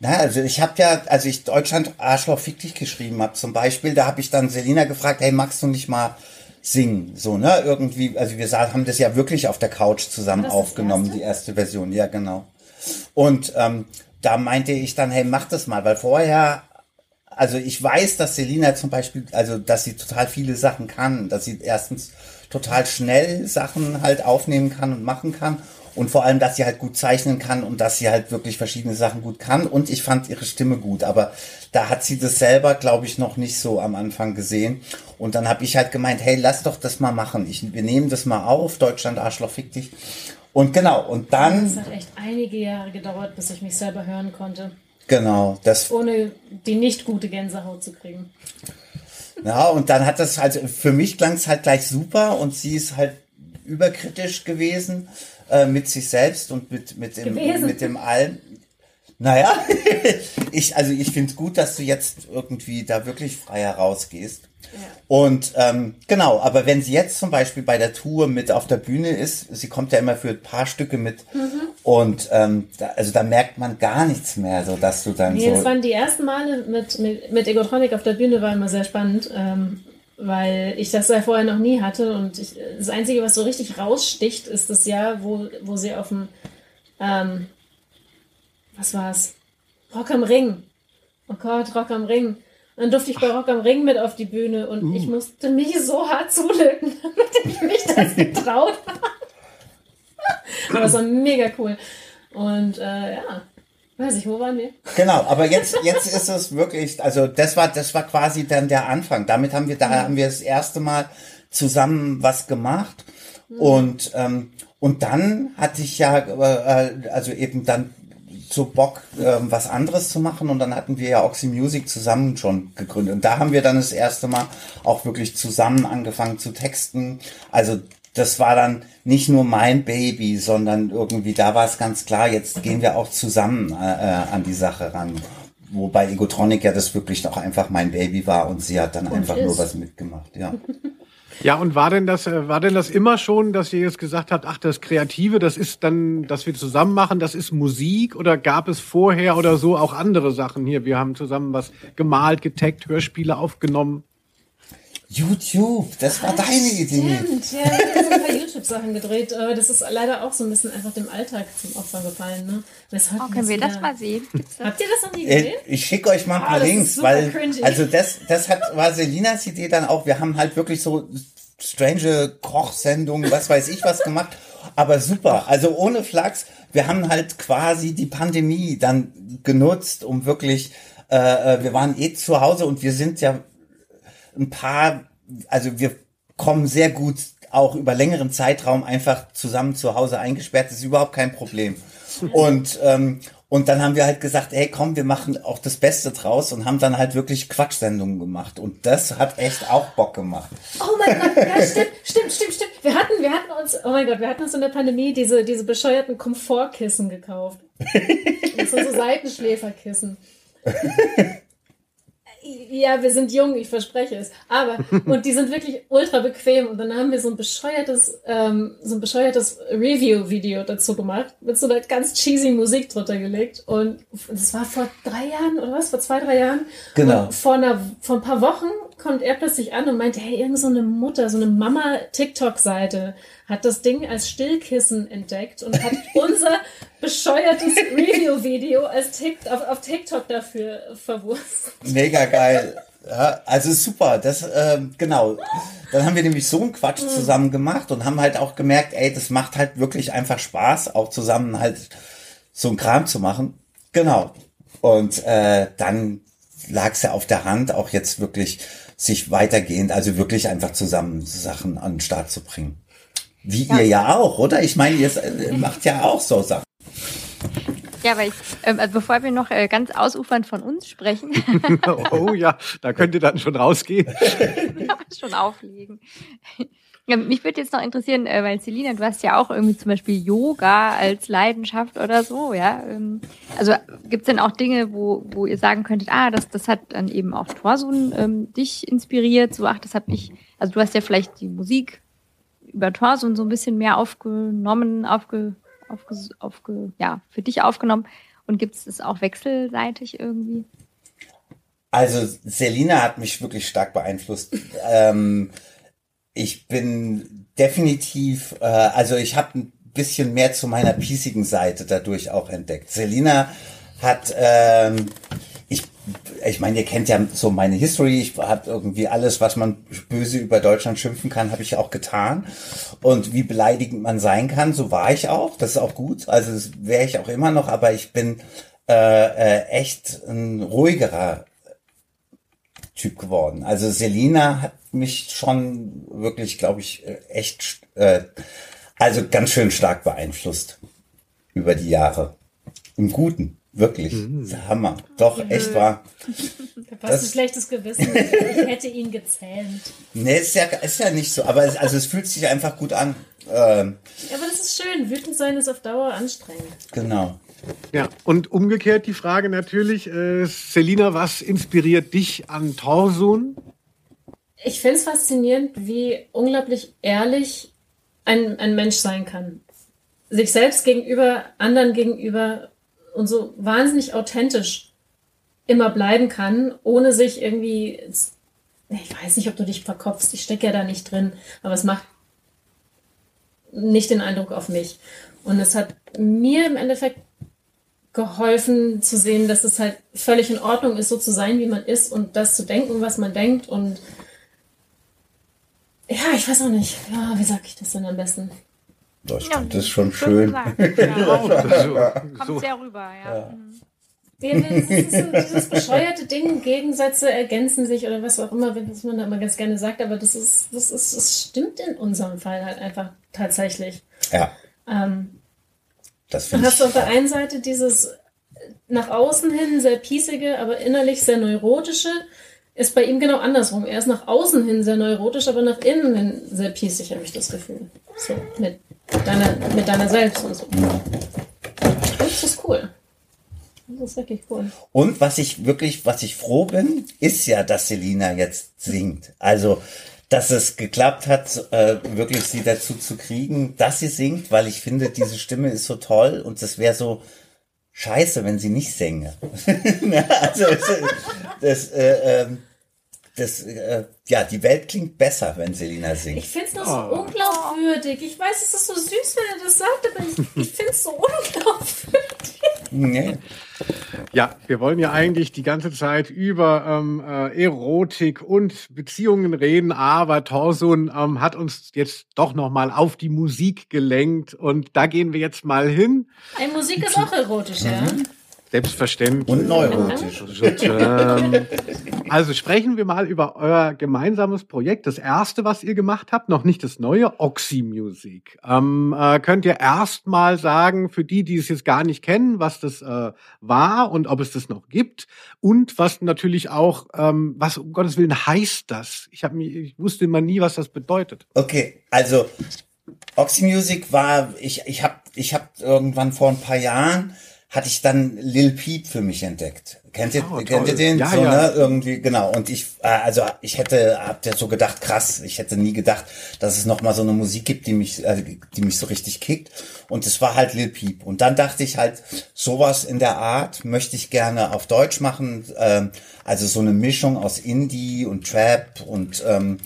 Na, also ich habe ja, als ich Deutschland Arschloch fick dich geschrieben habe zum Beispiel, da habe ich dann Selina gefragt, hey, magst du nicht mal singen? So, ne? Irgendwie, also wir haben das ja wirklich auf der Couch zusammen aufgenommen, erste? die erste Version, ja, genau. Und ähm, da meinte ich dann, hey, mach das mal, weil vorher also ich weiß, dass Selina zum Beispiel, also dass sie total viele Sachen kann, dass sie erstens total schnell Sachen halt aufnehmen kann und machen kann und vor allem, dass sie halt gut zeichnen kann und dass sie halt wirklich verschiedene Sachen gut kann und ich fand ihre Stimme gut, aber da hat sie das selber, glaube ich, noch nicht so am Anfang gesehen und dann habe ich halt gemeint, hey, lass doch das mal machen, ich, wir nehmen das mal auf, Deutschland Arschloch fick dich und genau und dann... Es hat echt einige Jahre gedauert, bis ich mich selber hören konnte. Genau. Das Ohne die nicht gute Gänsehaut zu kriegen. Ja, und dann hat das halt, für mich klang es halt gleich super und sie ist halt überkritisch gewesen äh, mit sich selbst und mit, mit dem, gewesen. mit dem allem. Naja, ich, also ich finde es gut, dass du jetzt irgendwie da wirklich frei herausgehst. Und ähm, genau, aber wenn sie jetzt zum Beispiel bei der Tour mit auf der Bühne ist, sie kommt ja immer für ein paar Stücke mit mhm. und ähm, da, also da merkt man gar nichts mehr, so dass du dann nee, so. Das waren die ersten Male mit, mit, mit Egotronic auf der Bühne, war immer sehr spannend, ähm, weil ich das ja vorher noch nie hatte und ich, das Einzige, was so richtig raussticht, ist das Jahr, wo, wo sie auf dem, ähm, was war's? Rock am Ring. Oh Gott, Rock am Ring dann durfte ich bei Rock am Ring mit auf die Bühne und uh. ich musste mich so hart zulöten, damit ich mich das getraut habe. Aber es war mega cool. Und äh, ja, weiß ich, wo waren wir? Genau, aber jetzt, jetzt ist es wirklich, also das war, das war quasi dann der Anfang. Damit haben wir, da haben wir das erste Mal zusammen was gemacht. Mhm. Und, ähm, und dann hatte ich ja, äh, also eben dann so Bock, ähm, was anderes zu machen. Und dann hatten wir ja Oxy Music zusammen schon gegründet. Und da haben wir dann das erste Mal auch wirklich zusammen angefangen zu texten. Also das war dann nicht nur mein Baby, sondern irgendwie da war es ganz klar, jetzt gehen wir auch zusammen äh, äh an die Sache ran. Wobei Egotronic ja das wirklich noch einfach mein Baby war und sie hat dann und einfach ist. nur was mitgemacht, ja. Ja, und war denn das, äh, war denn das immer schon, dass ihr jetzt gesagt habt, ach, das Kreative, das ist dann, dass wir zusammen machen, das ist Musik oder gab es vorher oder so auch andere Sachen hier? Wir haben zusammen was gemalt, getaggt, Hörspiele aufgenommen. YouTube, das war ah, deine Idee. Stimmt, ja, ich habe so ein paar YouTube-Sachen gedreht. aber Das ist leider auch so ein bisschen einfach dem Alltag zum Opfer gefallen. Ne? Oh, können wir wieder... das mal sehen? Habt ihr das noch nie gesehen? Äh, ich schicke euch mal ein paar oh, Links, weil cringy. also das, das hat, war Selinas Idee dann auch. Wir haben halt wirklich so strange Kochsendungen, was weiß ich was gemacht. Aber super, also ohne Flachs. Wir haben halt quasi die Pandemie dann genutzt, um wirklich, äh, äh wir waren eh zu Hause und wir sind ja ein paar, also wir kommen sehr gut auch über längeren Zeitraum einfach zusammen zu Hause eingesperrt. Das ist überhaupt kein Problem. Und ähm, und dann haben wir halt gesagt, ey, komm, wir machen auch das Beste draus und haben dann halt wirklich Quatschsendungen gemacht. Und das hat echt auch Bock gemacht. Oh mein Gott, ja, stimmt, stimmt, stimmt, stimmt. Wir hatten, wir hatten uns, oh mein Gott, wir hatten uns in der Pandemie diese, diese bescheuerten Komfortkissen gekauft. Das sind so Seitenschläferkissen. Ja, wir sind jung, ich verspreche es. Aber, und die sind wirklich ultra bequem. Und dann haben wir so ein bescheuertes, ähm, so ein bescheuertes Review-Video dazu gemacht, mit so einer ganz cheesy Musik drunter gelegt. Und das war vor drei Jahren, oder was? Vor zwei, drei Jahren. Genau. Und vor einer, vor ein paar Wochen kommt er plötzlich an und meinte, hey, irgend so eine Mutter, so eine Mama-TikTok-Seite hat das Ding als Stillkissen entdeckt und hat unser bescheuertes Review-Video als TikTok, auf, auf, TikTok dafür verwurstet. Mega geil. Ja, also super, das äh, genau. Dann haben wir nämlich so einen Quatsch zusammen gemacht und haben halt auch gemerkt, ey, das macht halt wirklich einfach Spaß, auch zusammen halt so einen Kram zu machen. Genau. Und äh, dann lag es ja auf der Hand, auch jetzt wirklich sich weitergehend, also wirklich einfach zusammen Sachen an den Start zu bringen. Wie ja. ihr ja auch, oder? Ich meine, ihr macht ja auch so Sachen. Ja, aber ich, ähm, also bevor wir noch äh, ganz ausufernd von uns sprechen. oh ja, da könnt ihr dann schon rausgehen. schon auflegen. Ja, mich würde jetzt noch interessieren, äh, weil Selina, du hast ja auch irgendwie zum Beispiel Yoga als Leidenschaft oder so, ja. Ähm, also gibt es denn auch Dinge, wo, wo ihr sagen könntet, ah, das, das hat dann eben auch Torsun ähm, dich inspiriert, so ach, das habe ich, also du hast ja vielleicht die Musik über Torsun so ein bisschen mehr aufgenommen, aufge, aufge, aufge, ja, für dich aufgenommen. Und gibt es das auch wechselseitig irgendwie? Also Selina hat mich wirklich stark beeinflusst. ähm, ich bin definitiv, äh, also ich habe ein bisschen mehr zu meiner piesigen Seite dadurch auch entdeckt. Selina hat, ähm, ich, ich meine, ihr kennt ja so meine History. Ich habe irgendwie alles, was man böse über Deutschland schimpfen kann, habe ich auch getan. Und wie beleidigend man sein kann, so war ich auch. Das ist auch gut. Also das wäre ich auch immer noch. Aber ich bin äh, äh, echt ein ruhigerer Typ geworden. Also Selina hat mich schon wirklich, glaube ich, äh, echt, äh, also ganz schön stark beeinflusst über die Jahre. Im Guten, wirklich. Mhm. Hammer. Doch, mhm. echt wahr. Da passt ein schlechtes Gewissen. Ich hätte ihn gezähmt. Nee, ist ja, ist ja nicht so. Aber es, also es fühlt sich einfach gut an. Ähm, ja, aber das ist schön. Wütend sein ist auf Dauer anstrengend. Genau. Ja, und umgekehrt die Frage natürlich, äh, Selina, was inspiriert dich an Torsun? Ich finde es faszinierend, wie unglaublich ehrlich ein, ein Mensch sein kann. Sich selbst gegenüber, anderen gegenüber und so wahnsinnig authentisch immer bleiben kann, ohne sich irgendwie, ich weiß nicht, ob du dich verkopfst, ich stecke ja da nicht drin, aber es macht nicht den Eindruck auf mich. Und es hat mir im Endeffekt geholfen zu sehen, dass es halt völlig in Ordnung ist, so zu sein, wie man ist und das zu denken, was man denkt. Und ja, ich weiß auch nicht. Ja, wie sag ich das denn am besten? Das, ja, das ist schon schön. Ja, so, Kommt sehr rüber, ja. ja. So dieses bescheuerte Ding, Gegensätze ergänzen sich oder was auch immer, was man da immer ganz gerne sagt, aber das ist, das ist, das stimmt in unserem Fall halt einfach tatsächlich. Ja. Ähm, das Dann hast du auf der einen Seite dieses nach außen hin sehr piesige, aber innerlich sehr neurotische. Ist bei ihm genau andersrum. Er ist nach außen hin sehr neurotisch, aber nach innen hin sehr piesig, habe ich das Gefühl. So, mit deiner, mit deiner Selbst und so. Das ist cool. Das ist wirklich cool. Und was ich wirklich, was ich froh bin, ist ja, dass Selina jetzt singt. Also, dass es geklappt hat, äh, wirklich sie dazu zu kriegen, dass sie singt, weil ich finde, diese Stimme ist so toll und das wäre so scheiße, wenn sie nicht sänge. also das, äh, ähm, das, äh, ja, die Welt klingt besser, wenn Selina singt. Ich finde es nur so oh. unglaubwürdig. Ich weiß, es ist so süß, wenn er das sagt, aber ich, ich finde es so unglaubwürdig. Nee. Ja, wir wollen ja eigentlich die ganze Zeit über ähm, äh, Erotik und Beziehungen reden, aber Torsun ähm, hat uns jetzt doch nochmal auf die Musik gelenkt und da gehen wir jetzt mal hin. Ey, Musik ist auch erotisch, mhm. ja. Selbstverständlich. Und neurotisch. Also sprechen wir mal über euer gemeinsames Projekt. Das erste, was ihr gemacht habt, noch nicht das neue, Oxy Music. Ähm, äh, könnt ihr erst mal sagen, für die, die es jetzt gar nicht kennen, was das äh, war und ob es das noch gibt und was natürlich auch, ähm, was um Gottes Willen heißt das? Ich, hab, ich wusste immer nie, was das bedeutet. Okay, also Oxy Music war, ich, ich habe ich hab irgendwann vor ein paar Jahren hatte ich dann Lil Peep für mich entdeckt. Kennt ihr, oh, kennt ihr den? Ja, so, ja. Ne? Irgendwie, genau. Und ich, äh, also ich hätte, hab ja so gedacht, krass, ich hätte nie gedacht, dass es noch mal so eine Musik gibt, die mich, äh, die mich so richtig kickt. Und es war halt Lil Peep. Und dann dachte ich halt, sowas in der Art möchte ich gerne auf Deutsch machen. Ähm, also so eine Mischung aus Indie und Trap und ähm,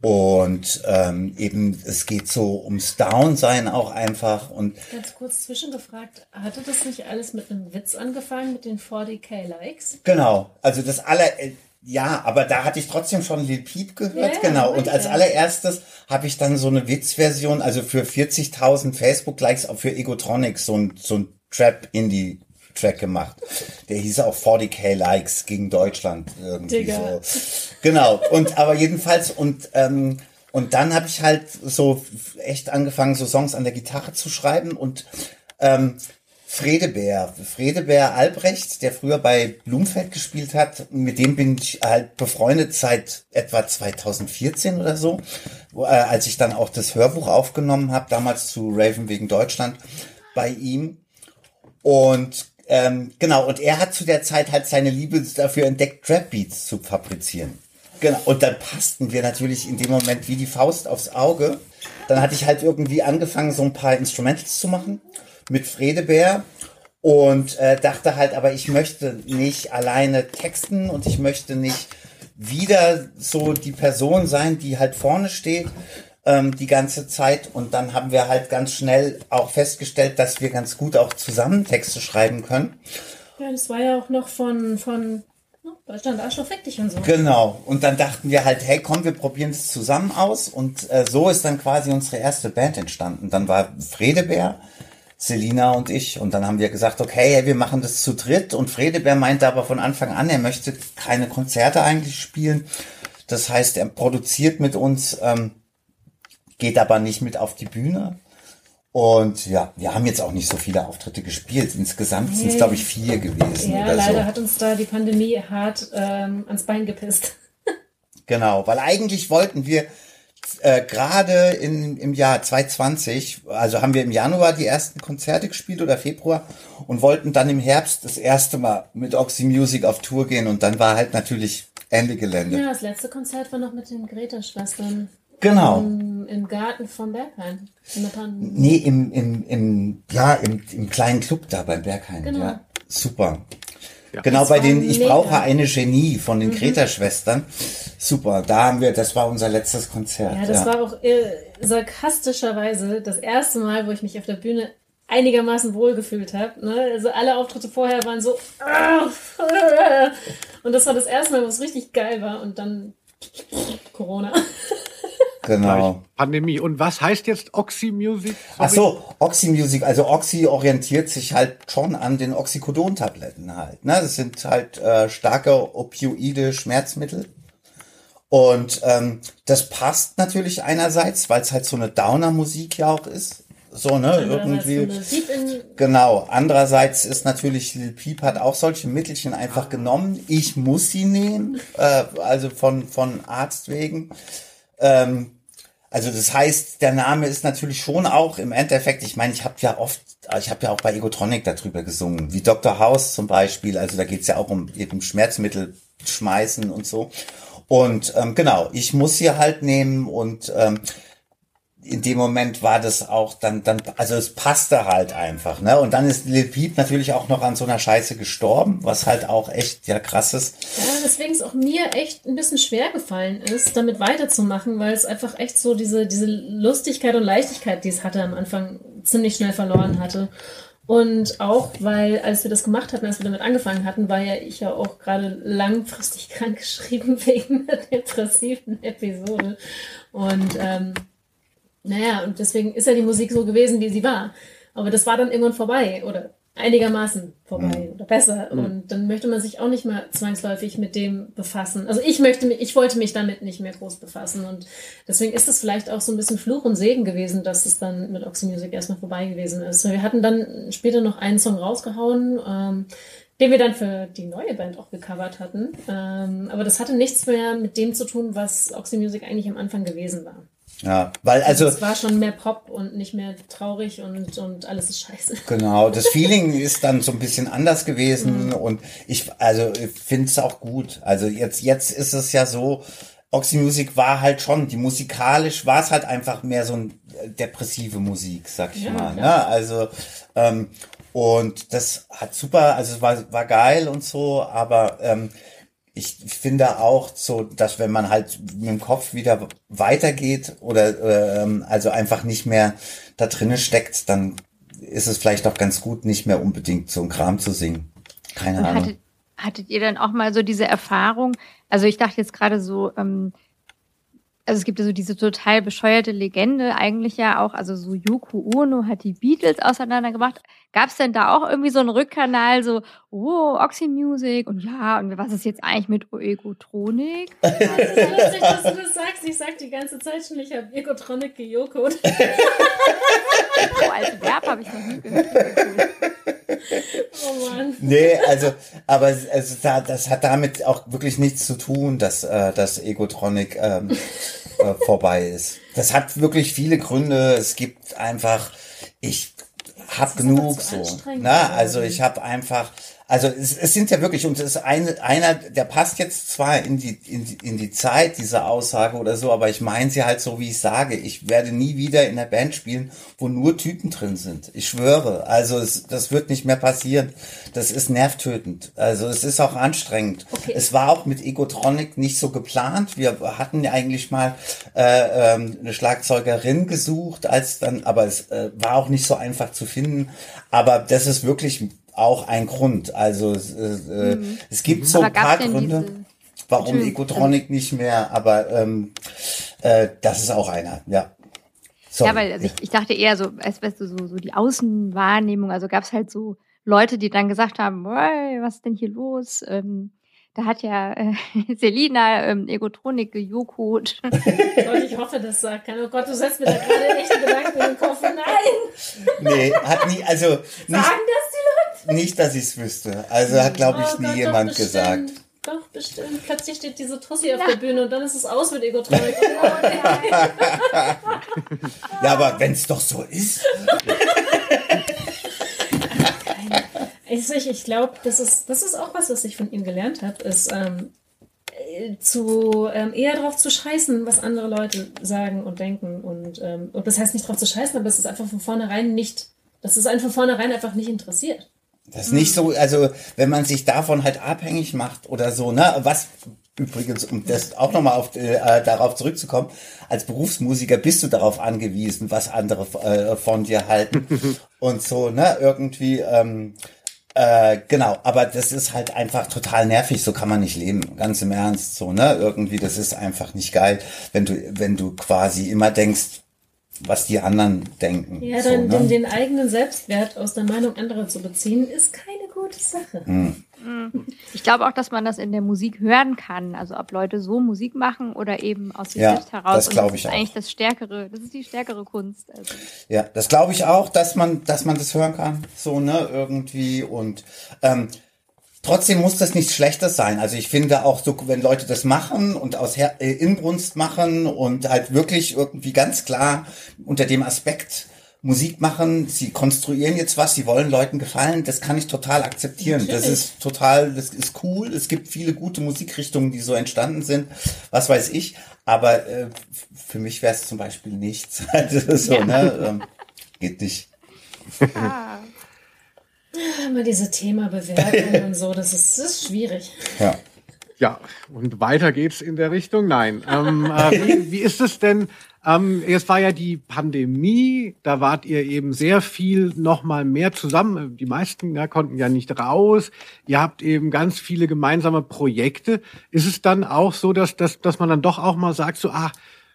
und ähm, eben, es geht so ums Down-Sein auch einfach. Und Ganz kurz zwischengefragt, hatte das nicht alles mit einem Witz angefangen, mit den 40k Likes? Genau, also das aller, äh, ja, aber da hatte ich trotzdem schon Lil Peep gehört, ja, genau. Und als allererstes habe ich dann so eine Witzversion, also für 40.000 Facebook-Likes auch für Egotronics, so ein, so ein Trap-Indie Track gemacht. Der hieß auch 40k Likes gegen Deutschland. Irgendwie Digga. so. Genau. Und aber jedenfalls und ähm, und dann habe ich halt so echt angefangen, so Songs an der Gitarre zu schreiben und ähm, Fredebär. Fredebär Albrecht, der früher bei Blumfeld gespielt hat. Mit dem bin ich halt befreundet seit etwa 2014 oder so, wo, äh, als ich dann auch das Hörbuch aufgenommen habe, damals zu Raven wegen Deutschland bei ihm. Und ähm, genau, und er hat zu der Zeit halt seine Liebe dafür entdeckt, Trap Beats zu fabrizieren. Genau, und dann passten wir natürlich in dem Moment wie die Faust aufs Auge. Dann hatte ich halt irgendwie angefangen, so ein paar Instrumentals zu machen mit Fredebär und äh, dachte halt, aber ich möchte nicht alleine texten und ich möchte nicht wieder so die Person sein, die halt vorne steht ähm, die ganze Zeit. Und dann haben wir halt ganz schnell auch festgestellt, dass wir ganz gut auch zusammen Texte schreiben können. Ja, das war ja auch noch von, von ne, Deutschland Arschloch fick dich und so. Genau. Und dann dachten wir halt, hey, komm, wir probieren es zusammen aus. Und äh, so ist dann quasi unsere erste Band entstanden. Dann war Fredebär, Selina und ich. Und dann haben wir gesagt, okay, hey, wir machen das zu dritt. Und Fredebär meinte aber von Anfang an, er möchte keine Konzerte eigentlich spielen. Das heißt, er produziert mit uns, ähm, geht aber nicht mit auf die Bühne. Und ja, wir haben jetzt auch nicht so viele Auftritte gespielt. Insgesamt sind es, glaube ich, vier gewesen Ja, leider so. hat uns da die Pandemie hart ähm, ans Bein gepisst. Genau, weil eigentlich wollten wir äh, gerade im Jahr 2020, also haben wir im Januar die ersten Konzerte gespielt oder Februar und wollten dann im Herbst das erste Mal mit Oxy Music auf Tour gehen und dann war halt natürlich Ende Gelände. Ja, das letzte Konzert war noch mit den Greta-Schwestern Genau. im, im Garten von Bergheim. In der Pan Nee, im, im, im, ja, im, im kleinen Club da beim Berghain. Genau. Ja, super. Ja. Genau, Das bei den Ich mega. Mhm. brauche eine Genie von den Greta-Schwestern. Super, da haben wir, das war unser letztes Konzert. Ja, das war auch äh, sarkastischerweise das erste Mal, wo ich mich auf der Bühne einigermaßen wohlgefühlt habe. Ne? Also alle Auftritte vorher waren so "Ah, und das war das erste Mal, wo es richtig geil war und dann Corona. genau. Pandemie. Und was heißt jetzt Oxy Music? Ach so, Oxy Music, also Oxy orientiert sich halt schon an den Oxycodon-Tabletten halt. Ne? Das sind halt äh, starke opioide Schmerzmittel. Und ähm, das passt natürlich einerseits, weil es halt so eine Downer-Musik ja auch ist. So, ne, irgendwie. Genau. Andererseits ist natürlich Lil Peep hat auch solche Mittelchen einfach genommen. Ich muss sie nehmen, äh, also von von Arzt wegen. Ähm, also das heißt, der Name ist natürlich schon auch im Endeffekt. Ich meine, ich habe ja oft, ich habe ja auch bei Egotronic darüber gesungen, wie Dr. House zum Beispiel. Also da geht's ja auch um eben Schmerzmittel schmeißen und so. Und ähm, genau, ich muss sie halt nehmen und ähm, in dem Moment war das auch dann, dann, also es passte halt einfach, ne? Und dann ist Lil Peep natürlich auch noch an so einer Scheiße gestorben, was halt auch echt ja krass ist. ja, deswegen es auch mir echt ein bisschen schwer gefallen ist, damit weiterzumachen, weil es einfach echt so diese, diese Lustigkeit und Leichtigkeit, die es hatte am Anfang, ziemlich schnell verloren hatte. Und auch, weil, als wir das gemacht hatten, als wir damit angefangen hatten, war ja ich ja auch gerade langfristig krank geschrieben wegen der depressiven Episode. Und ähm, naja, und deswegen ist ja die Musik so gewesen, wie sie war. Aber das war dann irgendwann vorbei oder einigermaßen vorbei oder besser. Und dann möchte man sich auch nicht mehr zwangsläufig mit dem befassen. Also ich möchte mich, ich wollte mich damit nicht mehr groß befassen. Und deswegen ist es vielleicht auch so ein bisschen Fluch und Segen gewesen, dass es dann mit Oxy Music erstmal vorbei gewesen ist. Wir hatten dann später noch einen Song rausgehauen, ähm, den wir dann für die neue Band auch gecovert hatten. Ähm, aber das hatte nichts mehr mit dem zu tun, was Oxy Music eigentlich am Anfang gewesen war. Ja, weil also Es war schon mehr Pop und nicht mehr traurig und, und alles ist scheiße. Genau, das Feeling ist dann so ein bisschen anders gewesen und ich, also ich finde es auch gut. Also jetzt, jetzt ist es ja so, Oxy Music war halt schon, die musikalisch war es halt einfach mehr so ein äh, depressive Musik, sag ich Ja, mal. Ne? Also ähm, und das hat super, also es war, war geil und so, aber ähm, ich finde auch so, dass wenn man halt mit dem Kopf wieder weitergeht oder ähm, also einfach nicht mehr da drinnen steckt, dann ist es vielleicht auch ganz gut, nicht mehr unbedingt so ein Kram zu singen. Keine Und Ahnung. hattet, hattet ihr dann auch mal so diese Erfahrung? Also ich dachte jetzt gerade so, ähm, also es gibt ja so diese total bescheuerte Legende eigentlich ja auch, also so Yoko Ono hat die Beatles auseinandergebracht. Gab es denn da auch irgendwie so einen Rückkanal, so, oh, Oxy Music und ja, und was ist jetzt eigentlich mit Egotronik? Das ist so lustig, dass du das sagst. Ich sag die ganze Zeit schon, ich habe Egotronic gejokot. Oh, als Verb habe ich noch nie gehört. oh Mann. Nee, also, aber also, das hat damit auch wirklich nichts zu tun, dass, äh, dass Egotronic ähm, äh, vorbei ist. Das hat wirklich viele Gründe. Es gibt einfach, ich hab genug so. Na, also ich habe einfach also es, es sind ja wirklich, und es ist ein, einer, der passt jetzt zwar in die, in, die, in die Zeit, diese Aussage oder so, aber ich meine sie halt so, wie ich sage. Ich werde nie wieder in der Band spielen, wo nur Typen drin sind. Ich schwöre. Also es, das wird nicht mehr passieren. Das ist nervtötend. Also es ist auch anstrengend. Okay. Es war auch mit Egotronic nicht so geplant. Wir hatten ja eigentlich mal äh, ähm, eine Schlagzeugerin gesucht, als dann, aber es äh, war auch nicht so einfach zu finden. Aber das ist wirklich auch ein Grund. Also äh, mhm. es gibt so ein paar Gründe, warum Ecotronic nicht mehr, aber ähm, äh, das ist auch einer, ja. Sorry. Ja, weil also ich, ich dachte eher so, als weißt du, so, so die Außenwahrnehmung, also gab es halt so Leute, die dann gesagt haben, was ist denn hier los? Ähm, da hat ja äh, Selina ähm, Egotronik gejokot. ich hoffe, das sagt keiner. Oh Gott, du setzt mir da gerade echt Gedanken in den Kopf. Nein! Nee, hat nie, also. Nicht, Sagen das? Nicht, dass ich es wüsste. Also hat, glaube ich, oh nie Gott, jemand gesagt. Doch, bestimmt. Plötzlich steht diese Tussi auf ja. der Bühne und dann ist es aus mit Egotronik. ja, aber wenn es doch so ist. Ich, ich glaube, das ist, das ist auch was, was ich von ihm gelernt habe, ist ähm, äh, zu ähm, eher drauf zu scheißen, was andere Leute sagen und denken. Und, ähm, und das heißt nicht drauf zu scheißen, aber es ist einfach von vornherein nicht, das ist einfach von vornherein einfach nicht interessiert. Das ist nicht so, also wenn man sich davon halt abhängig macht oder so, ne? Was übrigens, um das auch nochmal auf, äh, darauf zurückzukommen, als Berufsmusiker bist du darauf angewiesen, was andere äh, von dir halten und so, ne? Irgendwie. Ähm, äh, genau, aber das ist halt einfach total nervig, so kann man nicht leben, ganz im Ernst, so, ne? Irgendwie, das ist einfach nicht geil, wenn du, wenn du quasi immer denkst, was die anderen denken. Ja, so, dann, ne? den, den eigenen Selbstwert aus der Meinung anderer zu beziehen, ist keine gute Sache. Hm. Mhm. Ich glaube auch, dass man das in der Musik hören kann. Also ob Leute so Musik machen oder eben aus sich ja, selbst heraus. Das glaube ich ist auch. eigentlich das stärkere, das ist die stärkere Kunst. Also. Ja, das glaube ich auch, dass man, dass man das hören kann. So, ne, irgendwie. Und ähm, Trotzdem muss das nichts Schlechtes sein. Also ich finde auch so, wenn Leute das machen und aus Her äh, Inbrunst machen und halt wirklich irgendwie ganz klar unter dem Aspekt Musik machen, sie konstruieren jetzt was, sie wollen Leuten gefallen, das kann ich total akzeptieren. Natürlich. Das ist total, das ist cool. Es gibt viele gute Musikrichtungen, die so entstanden sind, was weiß ich. Aber äh, für mich wäre es zum Beispiel nichts. Also so, ja. ne? Ähm, geht nicht. Ah. Immer diese Thema bewerten und so, das ist, das ist schwierig. Ja. Ja, und weiter geht's in der Richtung. Nein. Ähm, äh, wie, wie ist es denn? Ähm, es war ja die Pandemie, da wart ihr eben sehr viel noch mal mehr zusammen. Die meisten ja, konnten ja nicht raus. Ihr habt eben ganz viele gemeinsame Projekte. Ist es dann auch so, dass, dass, dass man dann doch auch mal sagt, so, ah,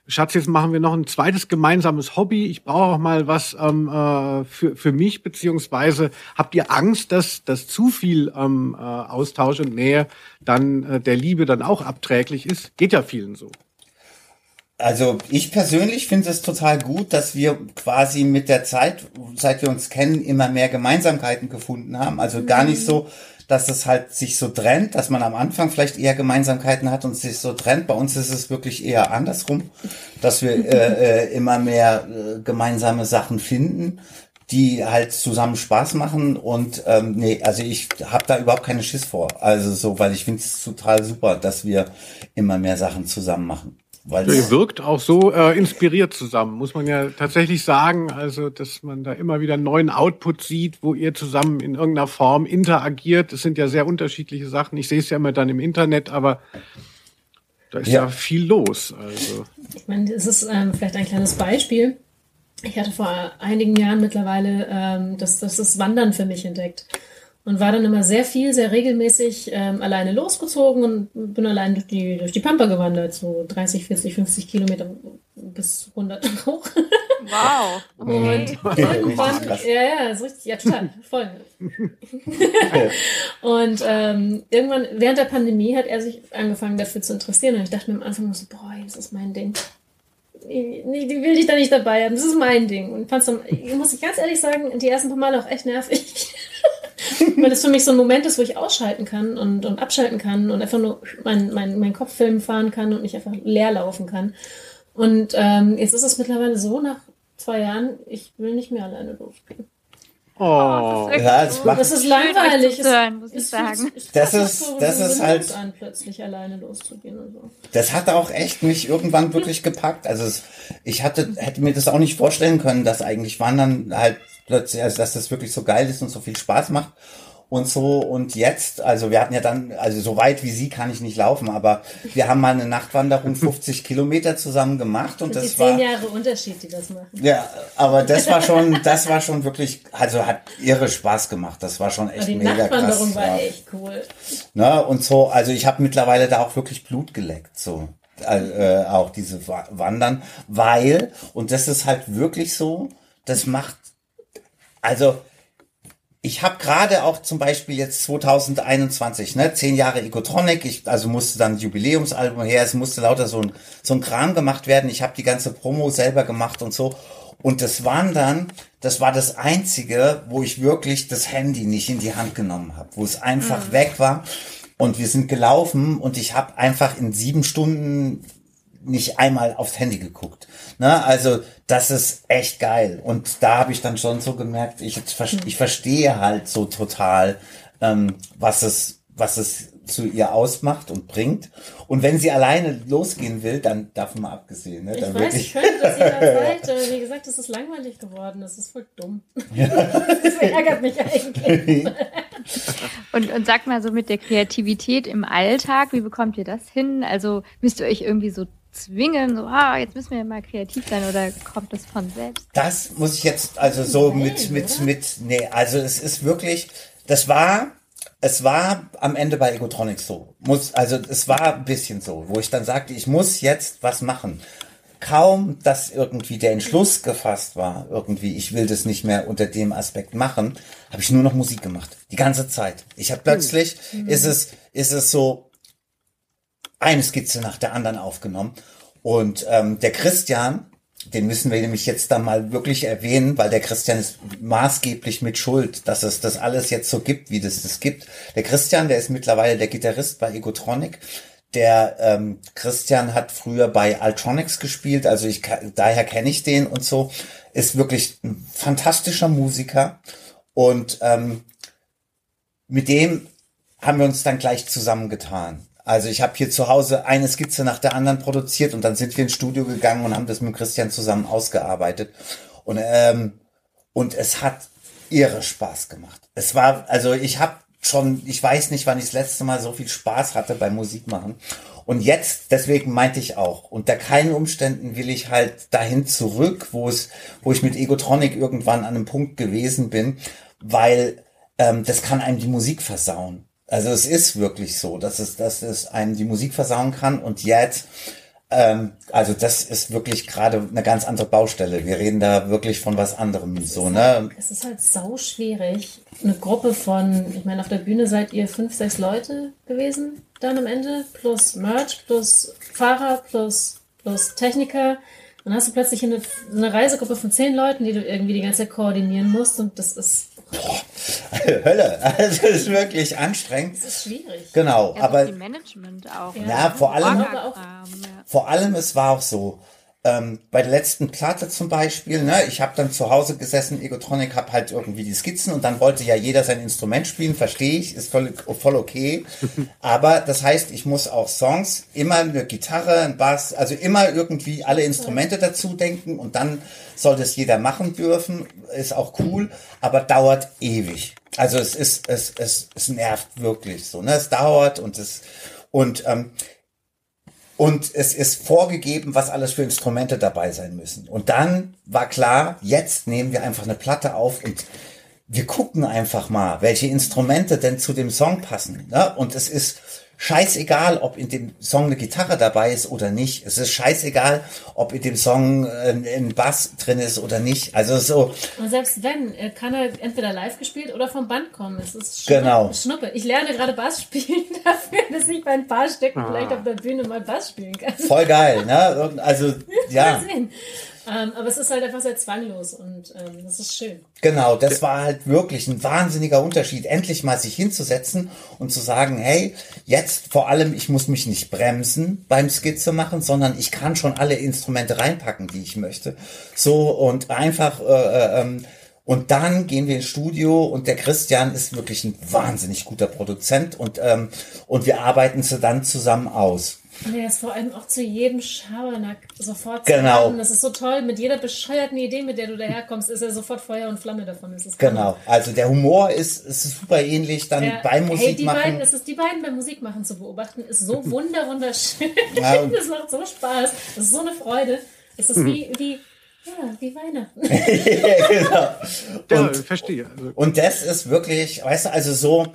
Schatz, jetzt machen wir noch ein zweites gemeinsames Hobby. Ich brauche auch mal was ähm, äh, für, für mich, beziehungsweise habt ihr Angst, dass, dass zu viel ähm, äh, Austausch und Nähe dann äh, der Liebe dann auch abträglich ist? Geht ja vielen so. Also ich persönlich finde es total gut, dass wir quasi mit der Zeit, seit wir uns kennen, immer mehr Gemeinsamkeiten gefunden haben. Also gar nicht so, dass es halt sich so trennt, dass man am Anfang vielleicht eher Gemeinsamkeiten hat und sich so trennt. Bei uns ist es wirklich eher andersrum, dass wir äh, äh, immer mehr äh, gemeinsame Sachen finden, die halt zusammen Spaß machen. Und ähm, nee, also ich habe da überhaupt keine Schiss vor. Also so, weil ich finde es total super, dass wir immer mehr Sachen zusammen machen. Weil ihr wirkt auch so äh, inspiriert zusammen, muss man ja tatsächlich sagen. Also, dass man da immer wieder einen neuen Output sieht, wo ihr zusammen in irgendeiner Form interagiert. Es sind ja sehr unterschiedliche Sachen. Ich sehe es ja immer dann im Internet, aber da ist ja, ja viel los. Also. Ich meine, es ist ähm, vielleicht ein kleines Beispiel. Ich hatte vor einigen Jahren mittlerweile ähm, das, das, das Wandern für mich entdeckt und war dann immer sehr viel, sehr regelmäßig ähm, alleine losgezogen und bin allein durch die, durch die Pampa gewandert, so 30, 40, 50 Kilometer bis 100 hoch. Wow. Okay. Und irgendwann, ja, ja, ist richtig, ja, total, voll. und ähm, irgendwann, während der Pandemie hat er sich angefangen dafür zu interessieren und ich dachte mir am Anfang so, boah, das ist mein Ding. Ich, ich will dich da nicht dabei haben, das ist mein Ding. Und fand's dann, muss ich ganz ehrlich sagen, die ersten paar Male auch echt nervig. weil das für mich so ein Moment ist, wo ich ausschalten kann und, und abschalten kann und einfach nur mein, mein, mein Kopffilm fahren kann und nicht einfach leer laufen kann. Und ähm, jetzt ist es mittlerweile so, nach zwei Jahren, ich will nicht mehr alleine losgehen. Oh. das, ist Ja, es so macht- Das ist langweilig. zu hören, muss ich sagen. Das ist- so, das ist sinnlos halt- an, plötzlich alleine loszugehen und so. Das hat auch echt mich irgendwann wirklich gepackt. Also es, ich hatte, hätte mir das auch nicht vorstellen können, dass eigentlich Wandern halt plötzlich, also dass das wirklich so geil ist und so viel Spaß macht und so. Und jetzt, also wir hatten ja dann, also so weit wie Sie kann ich nicht laufen, aber wir haben mal eine Nachtwanderung 50 Kilometer zusammen gemacht und Das das die zehn war. Jahre Unterschied, die das machen. Ja, aber das war schon, das war schon wirklich, also hat irre Spaß gemacht. Das war schon Aber echt die mega Nachtwanderung krass. war ja. echt cool. Ne? Und so, also ich habe mittlerweile da auch wirklich Blut geleckt, so. Äh, auch diese Wa- Wandern, weil, und das ist halt wirklich so, das macht, also ich habe gerade auch zum Beispiel jetzt 2021, ne, zehn Jahre Ecotronic, ich also musste dann Jubiläumsalbum her, es musste lauter so ein so ein Kram gemacht werden. Ich habe die ganze Promo selber gemacht und so. Und das Wandern, das war das einzige, wo ich wirklich das Handy nicht in die Hand genommen habe, wo es einfach weg war. Und wir sind gelaufen und ich habe einfach in sieben Stunden nicht einmal aufs Handy geguckt. Ne? Also das ist echt geil. Und da habe ich dann schon so gemerkt, ich, ver- ich verstehe halt so total, ähm, was es, was es zu ihr ausmacht und bringt. Und wenn sie alleine losgehen will, dann davon mal abgesehen. Ne? Ich Dann weiß, ich könnte das jederzeit. aber Wie gesagt, es ist langweilig geworden. Das ist voll dumm. das ärgert mich eigentlich. Und, und sag mal so mit der Kreativität im Alltag, wie bekommt ihr das hin? Also müsst ihr euch irgendwie so zwingen, so, ah, jetzt müssen wir mal kreativ sein oder kommt das von selbst? Das muss ich jetzt also so Nein, mit mit oder? mit nee, also es ist wirklich das war es war am Ende bei Egotronics so. Muss also es war ein bisschen so, wo ich dann sagte, ich muss jetzt was machen. Kaum, dass irgendwie der Entschluss gefasst war, irgendwie, ich will das nicht mehr unter dem Aspekt machen, habe ich nur noch Musik gemacht. Die ganze Zeit. Ich habe plötzlich, ist es, ist es so, eine Skizze nach der anderen aufgenommen. Und ähm, der Christian, den müssen wir nämlich jetzt dann mal wirklich erwähnen, weil der Christian ist maßgeblich mit Schuld, dass es das alles jetzt so gibt, wie das das gibt. Der Christian, der ist mittlerweile der Gitarrist bei Egotronic. Der ähm, Christian hat früher bei Altronics gespielt, also ich daher kenne ich den und so. Ist wirklich ein fantastischer Musiker und ähm, mit dem haben wir uns dann gleich zusammengetan. Also ich habe hier zu Hause eine Skizze nach der anderen produziert und dann sind wir ins Studio gegangen und haben das mit Christian zusammen ausgearbeitet. Und, ähm, und es hat irre Spaß gemacht. Es war, also ich habe schon, ich weiß nicht, wann ich das letzte Mal so viel Spaß hatte beim Musikmachen. Und jetzt, deswegen meinte ich auch, unter keinen Umständen will ich halt dahin zurück, wo es, wo ich mit Egotronic irgendwann an einem Punkt gewesen bin, weil ähm, das kann einem die Musik versauen. Also es ist wirklich so, dass es, dass es einem die Musik versauen kann. Und jetzt, ähm, also das ist wirklich gerade eine ganz andere Baustelle. Wir reden da wirklich von was anderem. So, ne? Es ist halt sau schwierig. Eine Gruppe von, ich meine, auf der Bühne seid ihr fünf, sechs Leute gewesen dann am Ende, plus Merch, plus Fahrer, plus, plus Techniker. Dann hast du plötzlich eine, eine Reisegruppe von zehn Leuten, die du irgendwie die ganze Zeit koordinieren musst und das ist, Hölle. Also das ist wirklich anstrengend. das ist schwierig. Genau, Ja, aber viel Management auch. ne? Ja, vor allem- ja. Vor allem, es war auch so, ähm, bei der letzten Platte zum Beispiel, ne, ich habe dann zu Hause gesessen, Egotronic, hab halt irgendwie die Skizzen und dann wollte ja jeder sein Instrument spielen, verstehe ich, ist voll, voll okay. Aber das heißt, ich muss auch Songs, immer eine Gitarre, ein Bass, also immer irgendwie alle Instrumente dazu denken und dann soll das jeder machen dürfen, ist auch cool, aber dauert ewig. Also es ist, es, es, es nervt wirklich so, ne, es dauert und es, und, ähm, und es ist vorgegeben, was alles für Instrumente dabei sein müssen. Und dann war klar, jetzt nehmen wir einfach eine Platte auf und wir gucken einfach mal, welche Instrumente denn zu dem Song passen. Ne? Und es ist scheißegal, ob in dem Song eine Gitarre dabei ist oder nicht. Es ist scheißegal, ob in dem Song äh, ein Bass drin ist oder nicht. Also so, Und selbst wenn, äh, kann er entweder live gespielt oder vom Band kommen. Es ist Schnuppe. Genau. Schnuppe. Ich lerne gerade Bass spielen dafür, dass ich bei ein paar Stücken vielleicht auf der Bühne mal Bass spielen kann. voll geil. Ne? Also, ja. Ähm, aber es ist halt einfach sehr zwanglos und ähm, das ist schön. Genau, das war halt wirklich ein wahnsinniger Unterschied, endlich mal sich hinzusetzen und zu sagen, hey, jetzt vor allem, ich muss mich nicht bremsen beim Skizze machen, sondern ich kann schon alle Instrumente reinpacken, die ich möchte. So und einfach äh, äh, ähm, und dann gehen wir ins Studio und der Christian ist wirklich ein wahnsinnig guter Produzent und ähm, und wir arbeiten sie dann zusammen aus. Und er ist vor allem auch zu jedem Schabernack sofort Genau. zu. Das ist so toll. Mit jeder bescheuerten Idee, mit der du daherkommst, ist er sofort Feuer und Flamme davon. Das ist Genau, also der Humor ist, ist super ähnlich dann Ja. beim hey, Musik die machen. beiden, das ist die beiden beim Musikmachen zu beobachten, ist so wunder wunderschön. Ja, das macht so Spaß. Das ist so eine Freude. Es ist wie, wie, ja, wie Weihnachten. genau. Ja, Und- verstehe. Also, Und das ist wirklich, weißt du, also so,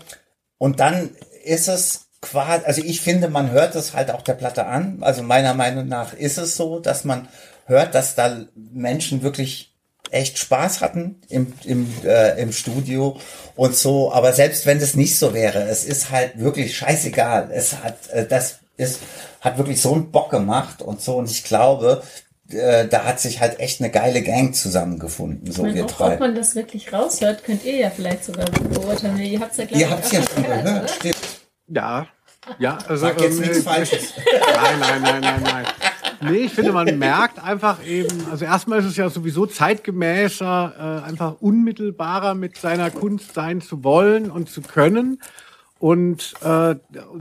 und dann ist es quasi, also ich finde, man hört es halt auch der Platte an. Also meiner Meinung nach ist es so, dass man hört, dass da Menschen wirklich echt Spaß hatten im, im, äh, im Studio und so. Aber selbst wenn das nicht so wäre, es ist halt wirklich scheißegal. Es hat, äh, das ist, hat wirklich so einen Bock gemacht und so. Und ich glaube, äh, da hat sich halt echt eine geile Gang zusammengefunden, so Ich wir meine, auch, drei. ob man das wirklich raushört, könnt ihr ja vielleicht sogar beurteilen. Ihr habt es ja gleich Ihr habt es ja schon gehört, stimmt. Ja, ja, also Sag jetzt ähm, nichts Falsches. Nein, nein, nein, nein, nein. Nee, ich finde, man merkt einfach eben, also erstmal ist es ja sowieso zeitgemäßer, äh, einfach unmittelbarer mit seiner Kunst sein zu wollen und zu können. Und äh,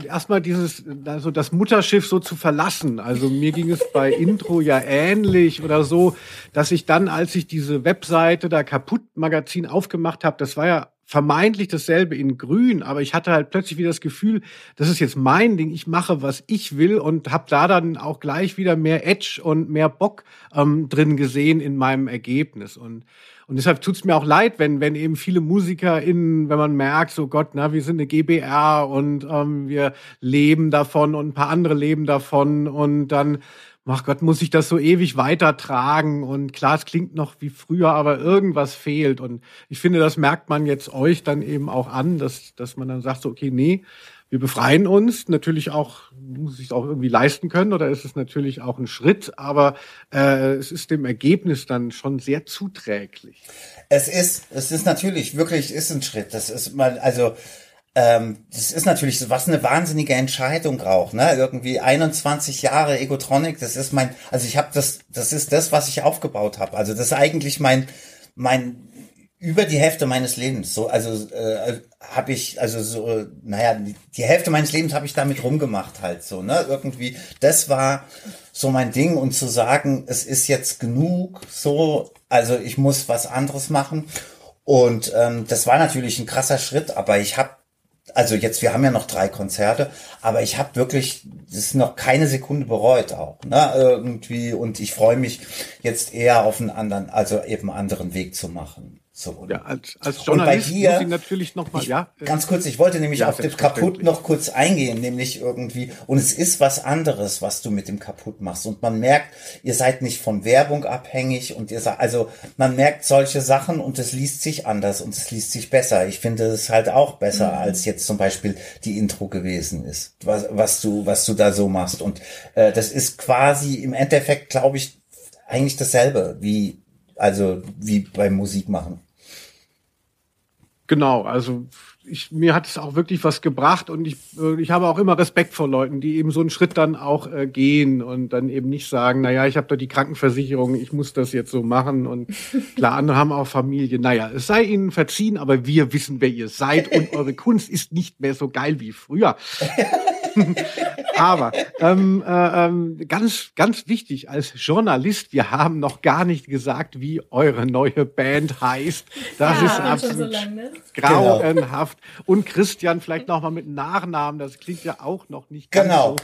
erstmal dieses, also das Mutterschiff so zu verlassen. Also mir ging es bei Intro ja ähnlich oder so, dass ich dann, als ich diese Webseite da kaputt Magazin aufgemacht habe, das war ja vermeintlich dasselbe in Grün, aber ich hatte halt plötzlich wieder das Gefühl, das ist jetzt mein Ding, ich mache, was ich will und habe da dann auch gleich wieder mehr Edge und mehr Bock ähm, drin gesehen in meinem Ergebnis. Und, und deshalb tut's mir auch leid, wenn, wenn eben viele MusikerInnen, wenn man merkt, so Gott, na, wir sind eine GBR und ähm, wir leben davon und ein paar andere leben davon und dann ach Gott, muss ich das so ewig weitertragen? Und klar, es klingt noch wie früher, aber irgendwas fehlt. Und ich finde, das merkt man jetzt euch dann eben auch an, dass, dass man dann sagt, so, okay, nee, wir befreien uns. Natürlich auch, muss ich es auch irgendwie leisten können oder ist es natürlich auch ein Schritt, aber äh, es ist dem Ergebnis dann schon sehr zuträglich. Es ist, es ist natürlich wirklich, ist ein Schritt. Das ist mal, also, ähm, das ist natürlich so, was eine wahnsinnige Entscheidung auch, ne? Irgendwie 21 Jahre Egotronic, das ist mein, also ich habe das, das ist das, was ich aufgebaut habe. Also das ist eigentlich mein, mein über die Hälfte meines Lebens. So, also äh, habe ich, also so, naja, die, Hälfte meines Lebens habe ich damit rumgemacht halt so, ne? Irgendwie, das war so mein Ding und zu sagen, es ist jetzt genug, so, also ich muss was anderes machen. Und ähm, das war natürlich ein krasser Schritt, aber ich habe also jetzt, wir haben ja noch drei Konzerte, aber ich habe wirklich das ist noch keine Sekunde bereut auch, ne, irgendwie. Und ich freue mich jetzt eher auf einen anderen, also eben anderen Weg zu machen. So. Ja, als, als Und bei Journalist dir- muss ich natürlich nochmal, ja. äh, Ganz kurz, ich wollte nämlich Ja, auf das selbstverständlich. Kaputt noch kurz eingehen, nämlich irgendwie, und es ist was anderes, was du mit dem Kaputt machst. Und man merkt, ihr seid nicht von Werbung abhängig und ihr seid, also man merkt solche Sachen und es liest sich anders und es liest sich besser. Ich finde es halt auch besser, Mhm. als jetzt zum Beispiel die Intro gewesen ist, was, was du, was du da so machst. Und äh, das ist quasi im Endeffekt, glaube ich, eigentlich dasselbe wie, also wie beim Musikmachen. Genau, also ich, mir hat es auch wirklich was gebracht und ich, äh, ich habe auch immer Respekt vor Leuten, die eben so einen Schritt dann auch äh, gehen und dann eben nicht sagen, naja, ich habe da die Krankenversicherung, ich muss das jetzt so machen und klar, andere haben auch Familie. Naja, es sei ihnen verziehen, aber wir wissen, wer ihr seid und eure Kunst ist nicht mehr so geil wie früher. Aber ähm, äh, ähm, ganz, ganz wichtig als Journalist, wir haben noch gar nicht gesagt, wie eure neue Band heißt. Das Ja, ist absolut so lang, ne? grauenhaft. Und Christian vielleicht noch mal mit Nachnamen, das klingt ja auch noch nicht ganz Genau. so.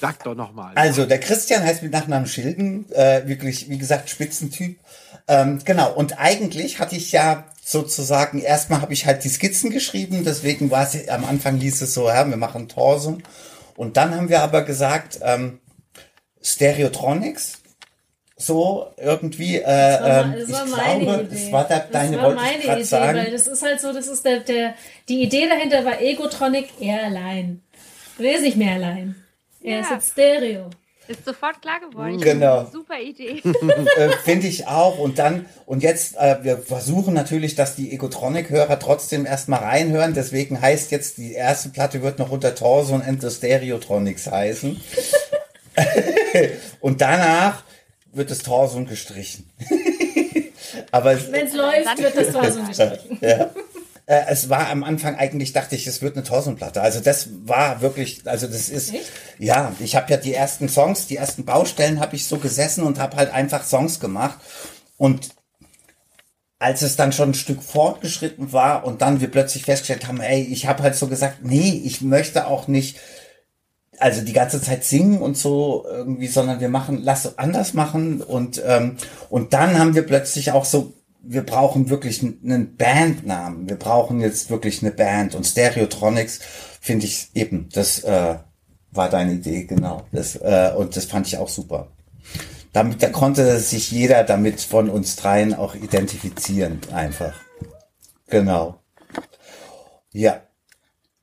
Sag doch noch mal. Also, der Christian heißt mit Nachnamen Schilden, äh, wirklich, wie gesagt, Spitzentyp. Ähm, genau, und eigentlich hatte ich ja sozusagen, erstmal habe ich halt die Skizzen geschrieben, deswegen war es, am Anfang hieß es so, ja, wir machen Torsum. Und dann haben wir aber gesagt, ähm, Stereotronics, so irgendwie, äh, Das war, ähm, das ich war meine glaube, Idee. das war da, deine, das war wollte meine Idee, sagen. weil das ist halt so, das ist der, der, die Idee dahinter war Egotronic, er allein. Er ist nicht mehr allein. Er ist Ja. jetzt Stereo. Ist sofort klar geworden. Genau. Super Idee. äh, Finde ich auch. Und dann, und jetzt, äh, wir versuchen natürlich, dass die Egotronic-Hörer trotzdem erstmal reinhören. Deswegen heißt jetzt, die erste Platte wird noch unter Torso and the Stereotronics heißen. und danach wird das Torso gestrichen. Aber Wenn es läuft, wird das Torso gestrichen. ja. Äh, es war am Anfang eigentlich, dachte ich, es wird eine Torsenplatte. Also das war wirklich, also das ist, Echt? ja, ich habe ja die ersten Songs, die ersten Baustellen habe ich so gesessen und habe halt einfach Songs gemacht. Und als es dann schon ein Stück fortgeschritten war und dann wir plötzlich festgestellt haben, ey, ich habe halt so gesagt, nee, ich möchte auch nicht also die ganze Zeit singen und so irgendwie, sondern wir machen, lass anders machen und ähm, und dann haben wir plötzlich auch so, wir brauchen wirklich einen Bandnamen, wir brauchen jetzt wirklich eine Band und Stereotronics finde ich eben, das äh, war deine Idee genau, das äh, und das fand ich auch super. Damit da konnte sich jeder damit von uns dreien auch identifizieren einfach. Genau. Ja.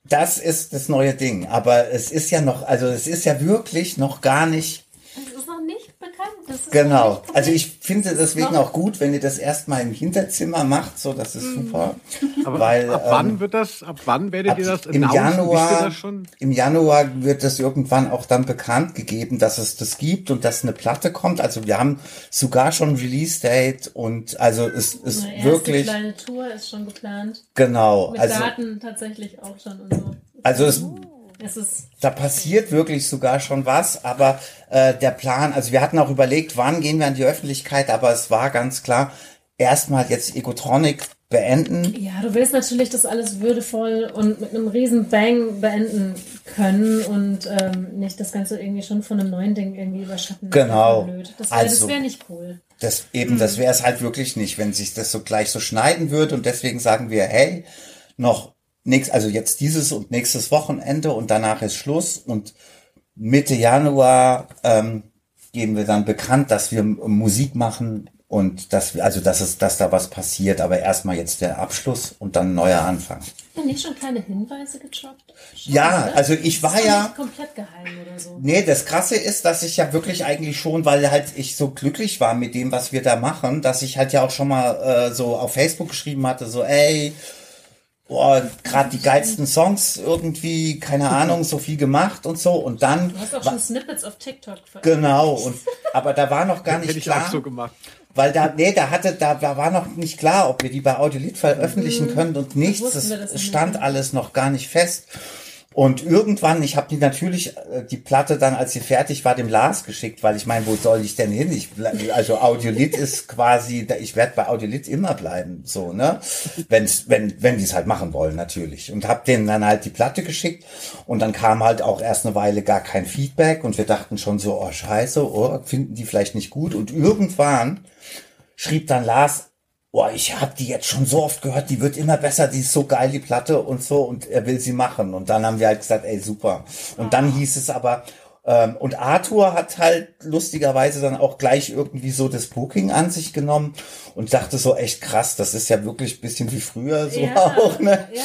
Das ist das neue Ding. Aber es ist ja noch, also es ist ja wirklich noch gar nicht Das ist noch nicht bekannt. Das ist noch Genau. Also ich finde deswegen auch gut, wenn ihr das erstmal im Hinterzimmer macht, so das ist super. Aber Weil, ab ähm, wann wird das, ab wann werdet Ab- ihr das Im Januar, das schon? im Januar wird es irgendwann auch dann bekannt gegeben, dass es das gibt und dass eine Platte kommt. Also wir haben sogar schon Release Date und also es ist Eine erste wirklich kleine Tour ist schon geplant. genau. Mit Also Daten tatsächlich auch schon und so. also es Es ist da passiert wirklich sogar schon was, aber äh, der Plan, also wir hatten auch überlegt, wann gehen wir an die Öffentlichkeit, aber es war ganz klar, erstmal jetzt Egotronic beenden. Ja, du willst natürlich das alles würdevoll und mit einem riesen Bang beenden können und ähm, nicht das Ganze irgendwie schon von einem neuen Ding irgendwie überschatten. Genau. Das wäre Also- wär nicht cool. Das eben, das wäre es halt wirklich nicht, wenn sich das so gleich so schneiden würde und deswegen sagen wir, hey, noch nächst, also jetzt dieses und nächstes Wochenende und danach ist Schluss und Mitte Januar ähm, geben wir dann bekannt, dass wir Musik machen und dass wir, also dass es, dass da was passiert, aber erstmal jetzt der Abschluss und dann ein neuer Anfang. Ja, nicht schon kleine Hinweise? Schon, Ja, oder? also ich war ja- komplett geheim oder so. Nee, das Krasse ist, dass ich ja wirklich eigentlich schon, weil halt ich so glücklich war mit dem, was wir da machen, dass ich halt ja auch schon mal äh, so auf Facebook geschrieben hatte, so ey, boah, gerade die geilsten Songs irgendwie, keine Ahnung, so viel gemacht und so und dann Du hast auch schon Snippets auf TikTok veröffentlicht. genau und aber da war noch gar Hätte nicht ich klar, auch so gemacht. weil da nee, da hatte da, da war noch nicht klar, ob wir die bei Audiolit veröffentlichen können und nichts, Mhm. das nicht. stand alles noch gar nicht fest. Und irgendwann, ich habe die natürlich, äh, die Platte dann, als sie fertig war, dem Lars geschickt, weil ich meine, wo soll ich denn hin? Ich, also Audiolit ist quasi, ich werde bei Audiolit immer bleiben, so, ne? Wenn's, wenn, wenn die es halt machen wollen, natürlich. Und habe denen dann halt die Platte geschickt und dann kam halt auch erst eine Weile gar kein Feedback und wir dachten schon so, oh scheiße, oh, finden die vielleicht nicht gut. Und irgendwann schrieb dann Lars, boah, ich habe die jetzt schon so oft gehört, die wird immer besser, die ist so geil, die Platte und so, und er will sie machen. Und dann haben wir halt gesagt, ey, super. Und dann hieß es aber, ähm, und Arthur hat halt lustigerweise dann auch gleich irgendwie so das Booking an sich genommen und dachte so, echt krass, das ist ja wirklich ein bisschen wie früher so Ja, auch, ne? ja.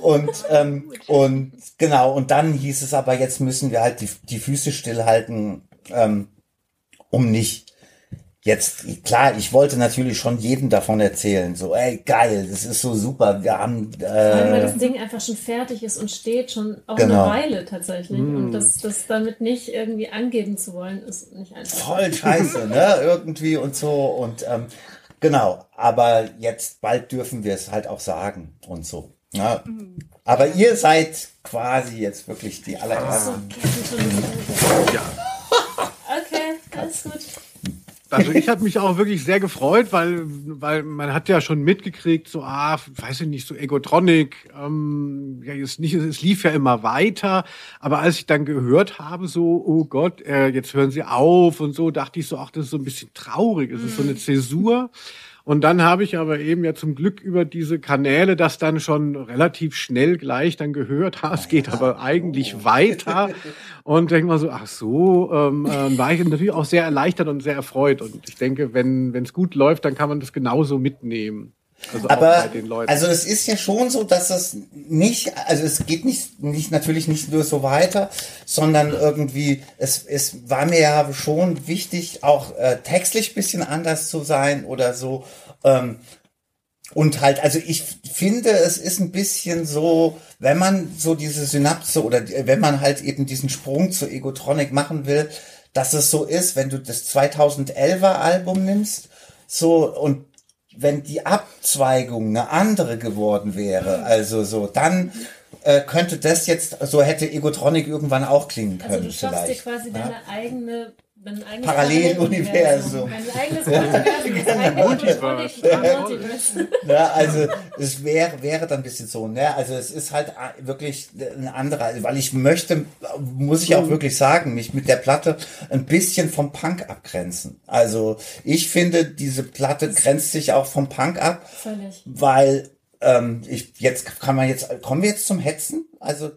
Und, ähm, und genau, und dann hieß es aber, jetzt müssen wir halt die, die Füße stillhalten, ähm, um nicht jetzt, klar, ich wollte natürlich schon jedem davon erzählen, so, ey, geil, das ist so super, wir haben, allem, weil äh, das Ding einfach schon fertig ist und steht schon auch Genau. eine Weile tatsächlich. Und das, das damit nicht irgendwie angeben zu wollen, ist nicht einfach. voll scheiße, ne, irgendwie und so und, ähm, genau, aber jetzt bald dürfen wir es halt auch sagen und so, ne? Aber ihr seid quasi jetzt wirklich die So, allerersten. Schon wieder. Ja. Okay, alles gut. Also ich habe mich auch wirklich sehr gefreut, weil, weil man hat ja schon mitgekriegt, so, ah, weiß ich nicht, so Egotronic, ähm, ja, es, nicht, es lief ja immer weiter, aber als ich dann gehört habe, so, oh Gott, äh, jetzt hören sie auf und so, dachte ich so, ach, das ist so ein bisschen traurig, es ist so eine Zäsur. Und dann habe ich aber eben ja zum Glück über diese Kanäle das dann schon relativ schnell gleich dann gehört. Ha, es geht aber eigentlich weiter. Und denke mal so, ach so, ähm, ähm, war ich natürlich auch sehr erleichtert und sehr erfreut. Und ich denke, wenn wenn es gut läuft, dann kann man das genauso mitnehmen. Also Aber also es ist ja schon so, dass es nicht, also es geht nicht, nicht natürlich nicht nur so weiter, sondern irgendwie es es war mir ja schon wichtig, auch äh, textlich bisschen anders zu sein oder so. Ähm, und halt, also ich finde, es ist ein bisschen so, wenn man so diese Synapse oder die- wenn man halt eben diesen Sprung zu Egotronic machen will, dass es so ist, wenn du das 2011er Album nimmst, so und wenn die Abzweigung eine andere geworden wäre, also so, dann äh, könnte das jetzt, so hätte Egotronic irgendwann auch klingen Also können du schaffst dir vielleicht. quasi ja? deine eigene Paralleluniversum. Ein eigenes Multiversum. Multiverse. Multiverse. Ja, also es wäre wäre dann ein bisschen so, ne? Also es ist halt wirklich ein anderer, weil ich möchte, muss ich auch wirklich sagen, mich mit der Platte ein bisschen vom Punk abgrenzen. Also ich finde, diese Platte grenzt sich auch vom Punk ab, Völlig. weil ähm, ich jetzt kann man jetzt kommen wir jetzt zum Hetzen? Also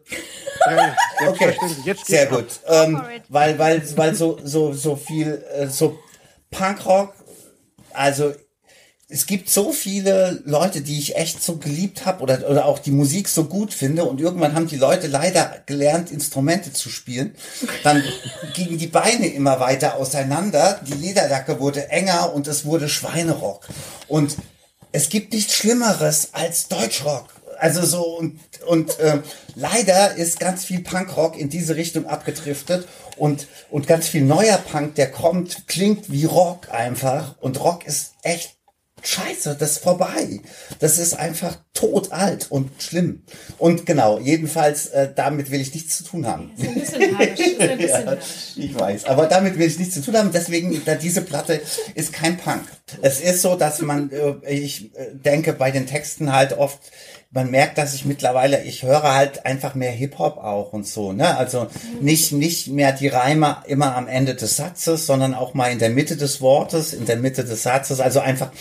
Ja, ja, Okay. Jetzt sehr gut. Ähm, weil, weil, weil so, so, so viel, äh, so Punkrock, also es gibt so viele Leute, die ich echt so geliebt habe oder, oder auch die Musik so gut finde und irgendwann haben die Leute leider gelernt, Instrumente zu spielen. Dann gingen die Beine immer weiter auseinander, die Lederdacke wurde enger und es wurde Schweinerock. Und es gibt nichts Schlimmeres als Deutschrock. Also so und und ähm, leider ist ganz viel Punkrock in diese Richtung abgedriftet und und ganz viel neuer Punk, der kommt, klingt wie Rock einfach und Rock ist echt Scheiße, das ist vorbei. Das ist einfach tot alt und schlimm. Und genau, jedenfalls äh, damit will ich nichts zu tun haben. Ein bisschen harsch. Ein bisschen harsch. Ich weiß, aber damit will ich nichts zu tun haben. Deswegen, da diese Platte ist kein Punk. Es ist so, dass man, äh, ich äh, denke bei den Texten halt oft, man merkt, dass ich mittlerweile, ich höre halt einfach mehr Hip-Hop auch und so, ne? Also nicht, nicht mehr die Reime immer am Ende des Satzes, sondern auch mal in der Mitte des Wortes, in der Mitte des Satzes. Also einfach,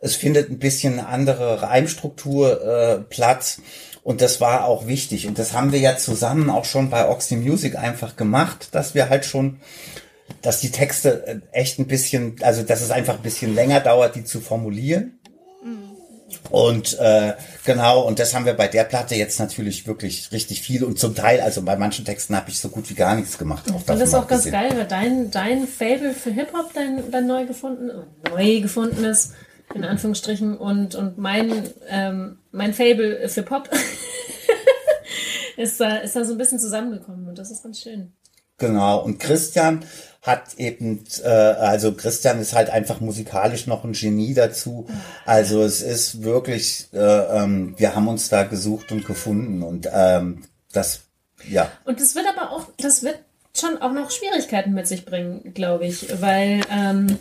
es findet ein bisschen andere Reimstruktur äh, Platz. Und das war auch wichtig. Und das haben wir ja zusammen auch schon bei Oxy Music einfach gemacht, dass wir halt schon, dass die Texte äh, echt ein bisschen, also dass es einfach ein bisschen länger dauert, die zu formulieren. Und äh, genau, und das haben wir bei der Platte jetzt natürlich wirklich richtig viel und zum Teil, also bei manchen Texten habe ich so gut wie gar nichts gemacht. Auch Und das ist auch ganz abgesehen. geil, weil dein, dein Fable für Hip-Hop, dein, dein neu gefunden, neu gefundenes, in Anführungsstrichen, und, und mein, ähm, mein Fable für Pop ist da, ist da so ein bisschen zusammengekommen und das ist ganz schön. Genau, und Christian hat eben, äh, also Christian ist halt einfach musikalisch noch ein Genie dazu. Also es ist wirklich, äh, ähm, wir haben uns da gesucht und gefunden und ähm, das, ja. Und das wird aber auch, das wird schon auch noch Schwierigkeiten mit sich bringen, glaube ich, weil, ähm,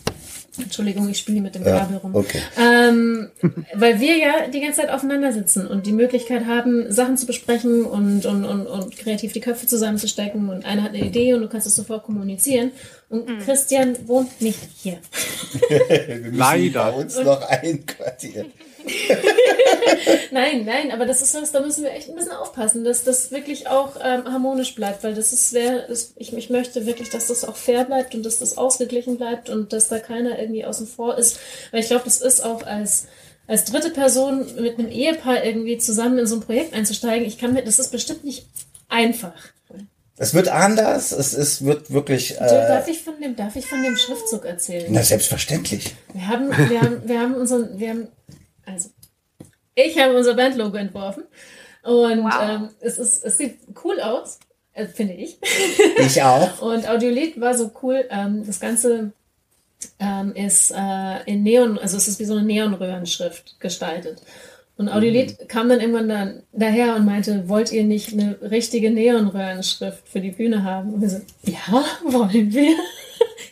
Entschuldigung, ich spiele mit dem Ja, Kabel rum. okay. Ähm, weil wir ja die ganze Zeit aufeinander sitzen und die Möglichkeit haben, Sachen zu besprechen und, und, und, und kreativ die Köpfe zusammenzustecken und einer hat eine Idee und du kannst es sofort kommunizieren. Und Christian wohnt nicht hier. Wir müssen Leider. bei uns noch einquartieren. Nein, nein, aber das ist was, da müssen wir echt ein bisschen aufpassen, dass das wirklich auch ähm, harmonisch bleibt, weil das ist wer, das, ich, ich möchte wirklich, dass das auch fair bleibt und dass das ausgeglichen bleibt und dass da keiner irgendwie außen vor ist, weil ich glaube, das ist auch als als dritte Person mit einem Ehepaar irgendwie zusammen in so ein Projekt einzusteigen, ich kann mir, das ist bestimmt nicht einfach. Es wird anders, es ist, wird wirklich, äh, darf ich von dem, darf ich von dem Schriftzug erzählen? na selbstverständlich. Wir haben, wir haben, wir haben unseren, wir haben, also, ich habe unser Bandlogo entworfen und Wow. ähm, es ist, es sieht cool aus, äh, finde ich. Ich auch. Und Audiolied war so cool. Ähm, das Ganze ähm, ist äh, in Neon, also es ist wie so eine Neonröhrenschrift gestaltet. Und Audiolied kam dann irgendwann dann daher und meinte, wollt ihr nicht eine richtige Neonröhrenschrift für die Bühne haben? Und wir so, ja, wollen wir.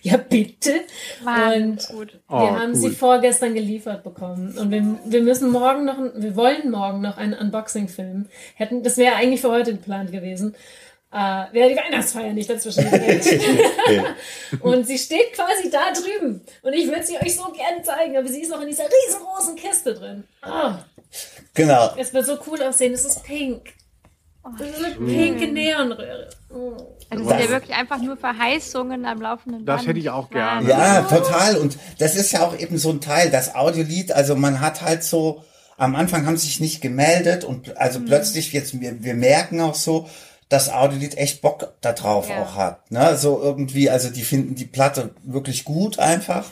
Ja, bitte. Wahnsinnig Und gut. Oh, wir haben cool. sie vorgestern geliefert bekommen. Und wir, wir müssen morgen noch, ein- wir wollen morgen noch einen Unboxing filmen. Hätten, das wäre eigentlich für heute geplant gewesen. Äh, wäre die Weihnachtsfeier nicht dazwischen. Und sie steht quasi da drüben. Und ich würde sie euch so gerne zeigen, aber sie ist noch in dieser riesengroßen Kiste drin. Oh, Genau. es wird so cool aussehen. Es ist pink. Das ist eine pinke Neonröhre. Oh. Also das sind ja wirklich einfach nur Verheißungen am laufenden Das Band. hätte ich auch gerne. Ja, total. Und das ist ja auch eben so ein Teil, das Audiolied, also man hat halt so, am Anfang haben sie sich nicht gemeldet und also plötzlich jetzt, wir, wir merken auch so, dass Audiolied echt Bock da drauf Ja. auch hat. Ne? So irgendwie, also die finden die Platte wirklich gut einfach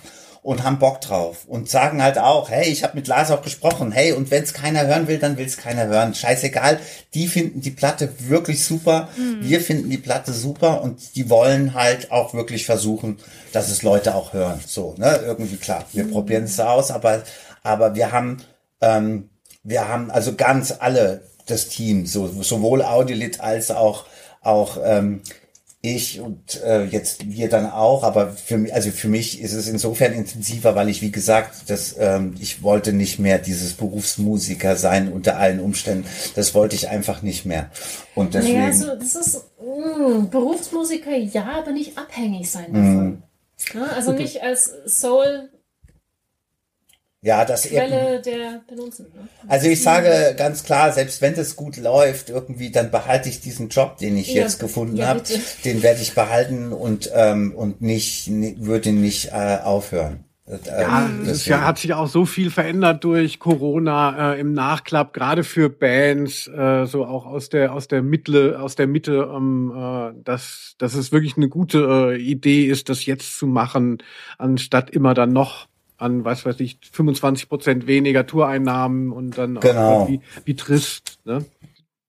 und haben Bock drauf und sagen halt auch, hey, ich habe mit Lars auch gesprochen, hey, und wenn es keiner hören will, dann will es keiner hören. Scheißegal, die finden die Platte wirklich super, wir finden die Platte super und die wollen halt auch wirklich versuchen, dass es Leute auch hören. So, ne, irgendwie klar, wir probieren es aus, aber, aber wir haben, ähm, wir haben also ganz alle das Team, so, sowohl Audiolit als auch, auch ähm, ich und äh, jetzt wir dann auch, aber für mich, also für mich ist es insofern intensiver, weil ich, wie gesagt, das, ähm, ich wollte nicht mehr dieses Berufsmusiker sein unter allen Umständen. Das wollte ich einfach nicht mehr. Und deswegen. Naja, so, das ist mh, Berufsmusiker, ja, aber nicht abhängig sein davon. Ja, also nicht als Soul-Quelle ja, das eben. der Benutzen. Ne? Also ich sage ganz klar, selbst wenn das gut läuft, irgendwie, dann behalte ich diesen Job, den ich Ja, jetzt gefunden ja, habe, den werde ich behalten und ähm, und nicht, ni- würde nicht äh, aufhören. Äh, Ja, es ist ja, hat sich auch so viel verändert durch Corona äh, im Nachklapp, gerade für Bands, äh, so auch aus der aus der Mitte, aus der Mitte, ähm, äh, dass dass es wirklich eine gute äh, Idee ist, das jetzt zu machen, anstatt immer dann noch an, was weiß ich, 25 Prozent weniger Toureinnahmen und dann Genau. auch wie, wie trist. Ne?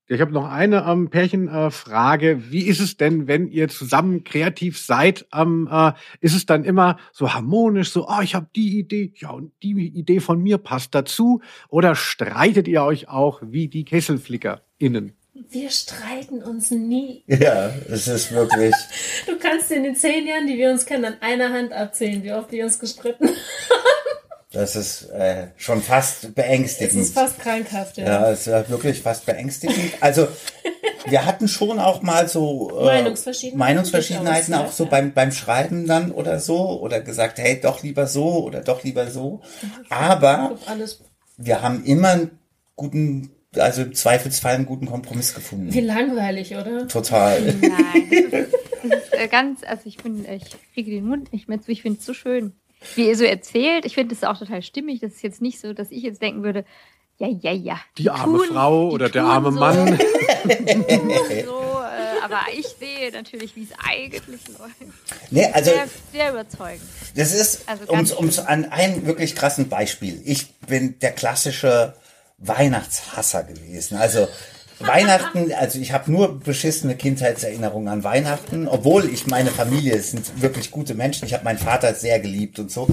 Ich habe noch eine ähm, Pärchenfrage. Äh. Wie ist es denn, wenn ihr zusammen kreativ seid? Ähm, äh, ist es dann immer so harmonisch, so, oh, ich habe die Idee, ja, und die Idee von mir passt dazu? Oder streitet ihr euch auch wie die KesselflickerInnen? Wir streiten uns nie. Ja, es ist wirklich. Du kannst in den zehn Jahren, die wir uns kennen, an einer Hand abzählen, wie oft wir uns gestritten haben. Das ist äh, schon fast Es beängstigend. ist fast krankhaft, ja. ja, es ist wirklich fast beängstigend. Also wir hatten schon auch mal so äh, Meinungsverschiedenheiten, Meinungsverschiedenheiten auch so ja. beim beim Schreiben dann oder so oder gesagt, hey, doch lieber so oder doch lieber so. Aber Alles. wir haben immer einen guten, also im Zweifelsfall einen guten Kompromiss gefunden. Wie langweilig, oder? Total. Nein, das ist, das ist äh, ganz, also ich bin, ich kriege den Mund nicht mehr zu, ich finde es so schön. Wie ihr so erzählt, ich finde es auch total stimmig. Das ist jetzt nicht so, dass ich jetzt denken würde, ja, ja, ja. Die arme tun- Frau die oder der arme so, Mann. die so, äh, aber ich sehe natürlich, wie es eigentlich läuft. Nee, also Sehr, sehr überzeugend. Das ist Also um, um, an einem wirklich krassen Beispiel. Ich bin der klassische Weihnachtshasser gewesen. Also Weihnachten, also ich habe nur beschissene Kindheitserinnerungen an Weihnachten, obwohl ich meine Familie sind wirklich gute Menschen. Ich habe meinen Vater sehr geliebt und so.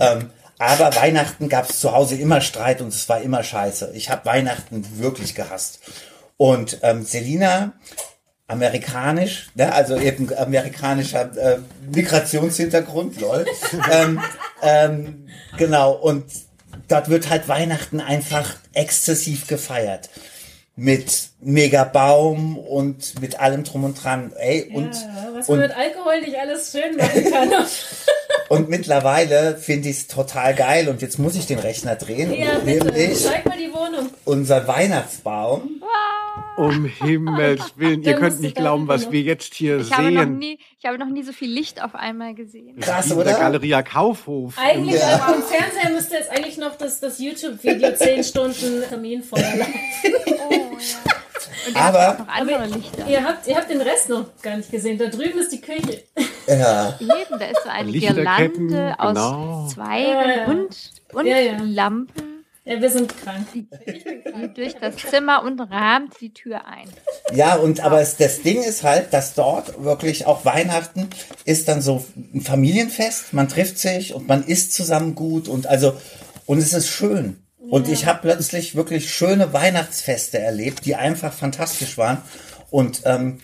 Ähm, aber Weihnachten gab es zu Hause immer Streit und es war immer scheiße. Ich habe Weihnachten wirklich gehasst. Und ähm, Selina amerikanisch, ne, also eben amerikanischer äh, Migrationshintergrund, lol. ähm, ähm, genau, und dort wird halt Weihnachten einfach exzessiv gefeiert. Mit Megabaum und mit allem drum und dran. Ey, und, ja, was und man mit Alkohol nicht alles schön machen kann. Und mittlerweile finde ich es total geil und jetzt muss ich den Rechner drehen ja, und bitte. Zeig mal die Wohnung. unser Weihnachtsbaum. Um Himmels Willen, ihr könnt nicht glauben, was wir jetzt hier Ich habe, noch sehen. nie, ich habe noch nie so viel Licht auf einmal gesehen. Krass, in der oder? Galeria Kaufhof. Eigentlich Ja. auf dem Fernseher müsste jetzt eigentlich noch das, das YouTube-Video 10 Stunden Kaminfeuer laufen. Oh, ja. Aber- habt auch noch andere Lichter. Ihr habt, ihr habt den Rest noch gar nicht gesehen. Da drüben ist die Küche. Ja. Eben, da ist so eine Girlande aus genau. Zweigen Ja, ja. und, und Ja, ja. Lampen, Ja, wir sind krank. die durch das Zimmer und rahmt die Tür ein. Ja, und aber es, das Ding ist halt, dass dort wirklich auch Weihnachten ist dann so ein Familienfest. Man trifft sich und man isst zusammen gut und also und es ist schön. Und ich habe plötzlich wirklich schöne Weihnachtsfeste erlebt, die einfach fantastisch waren und ähm,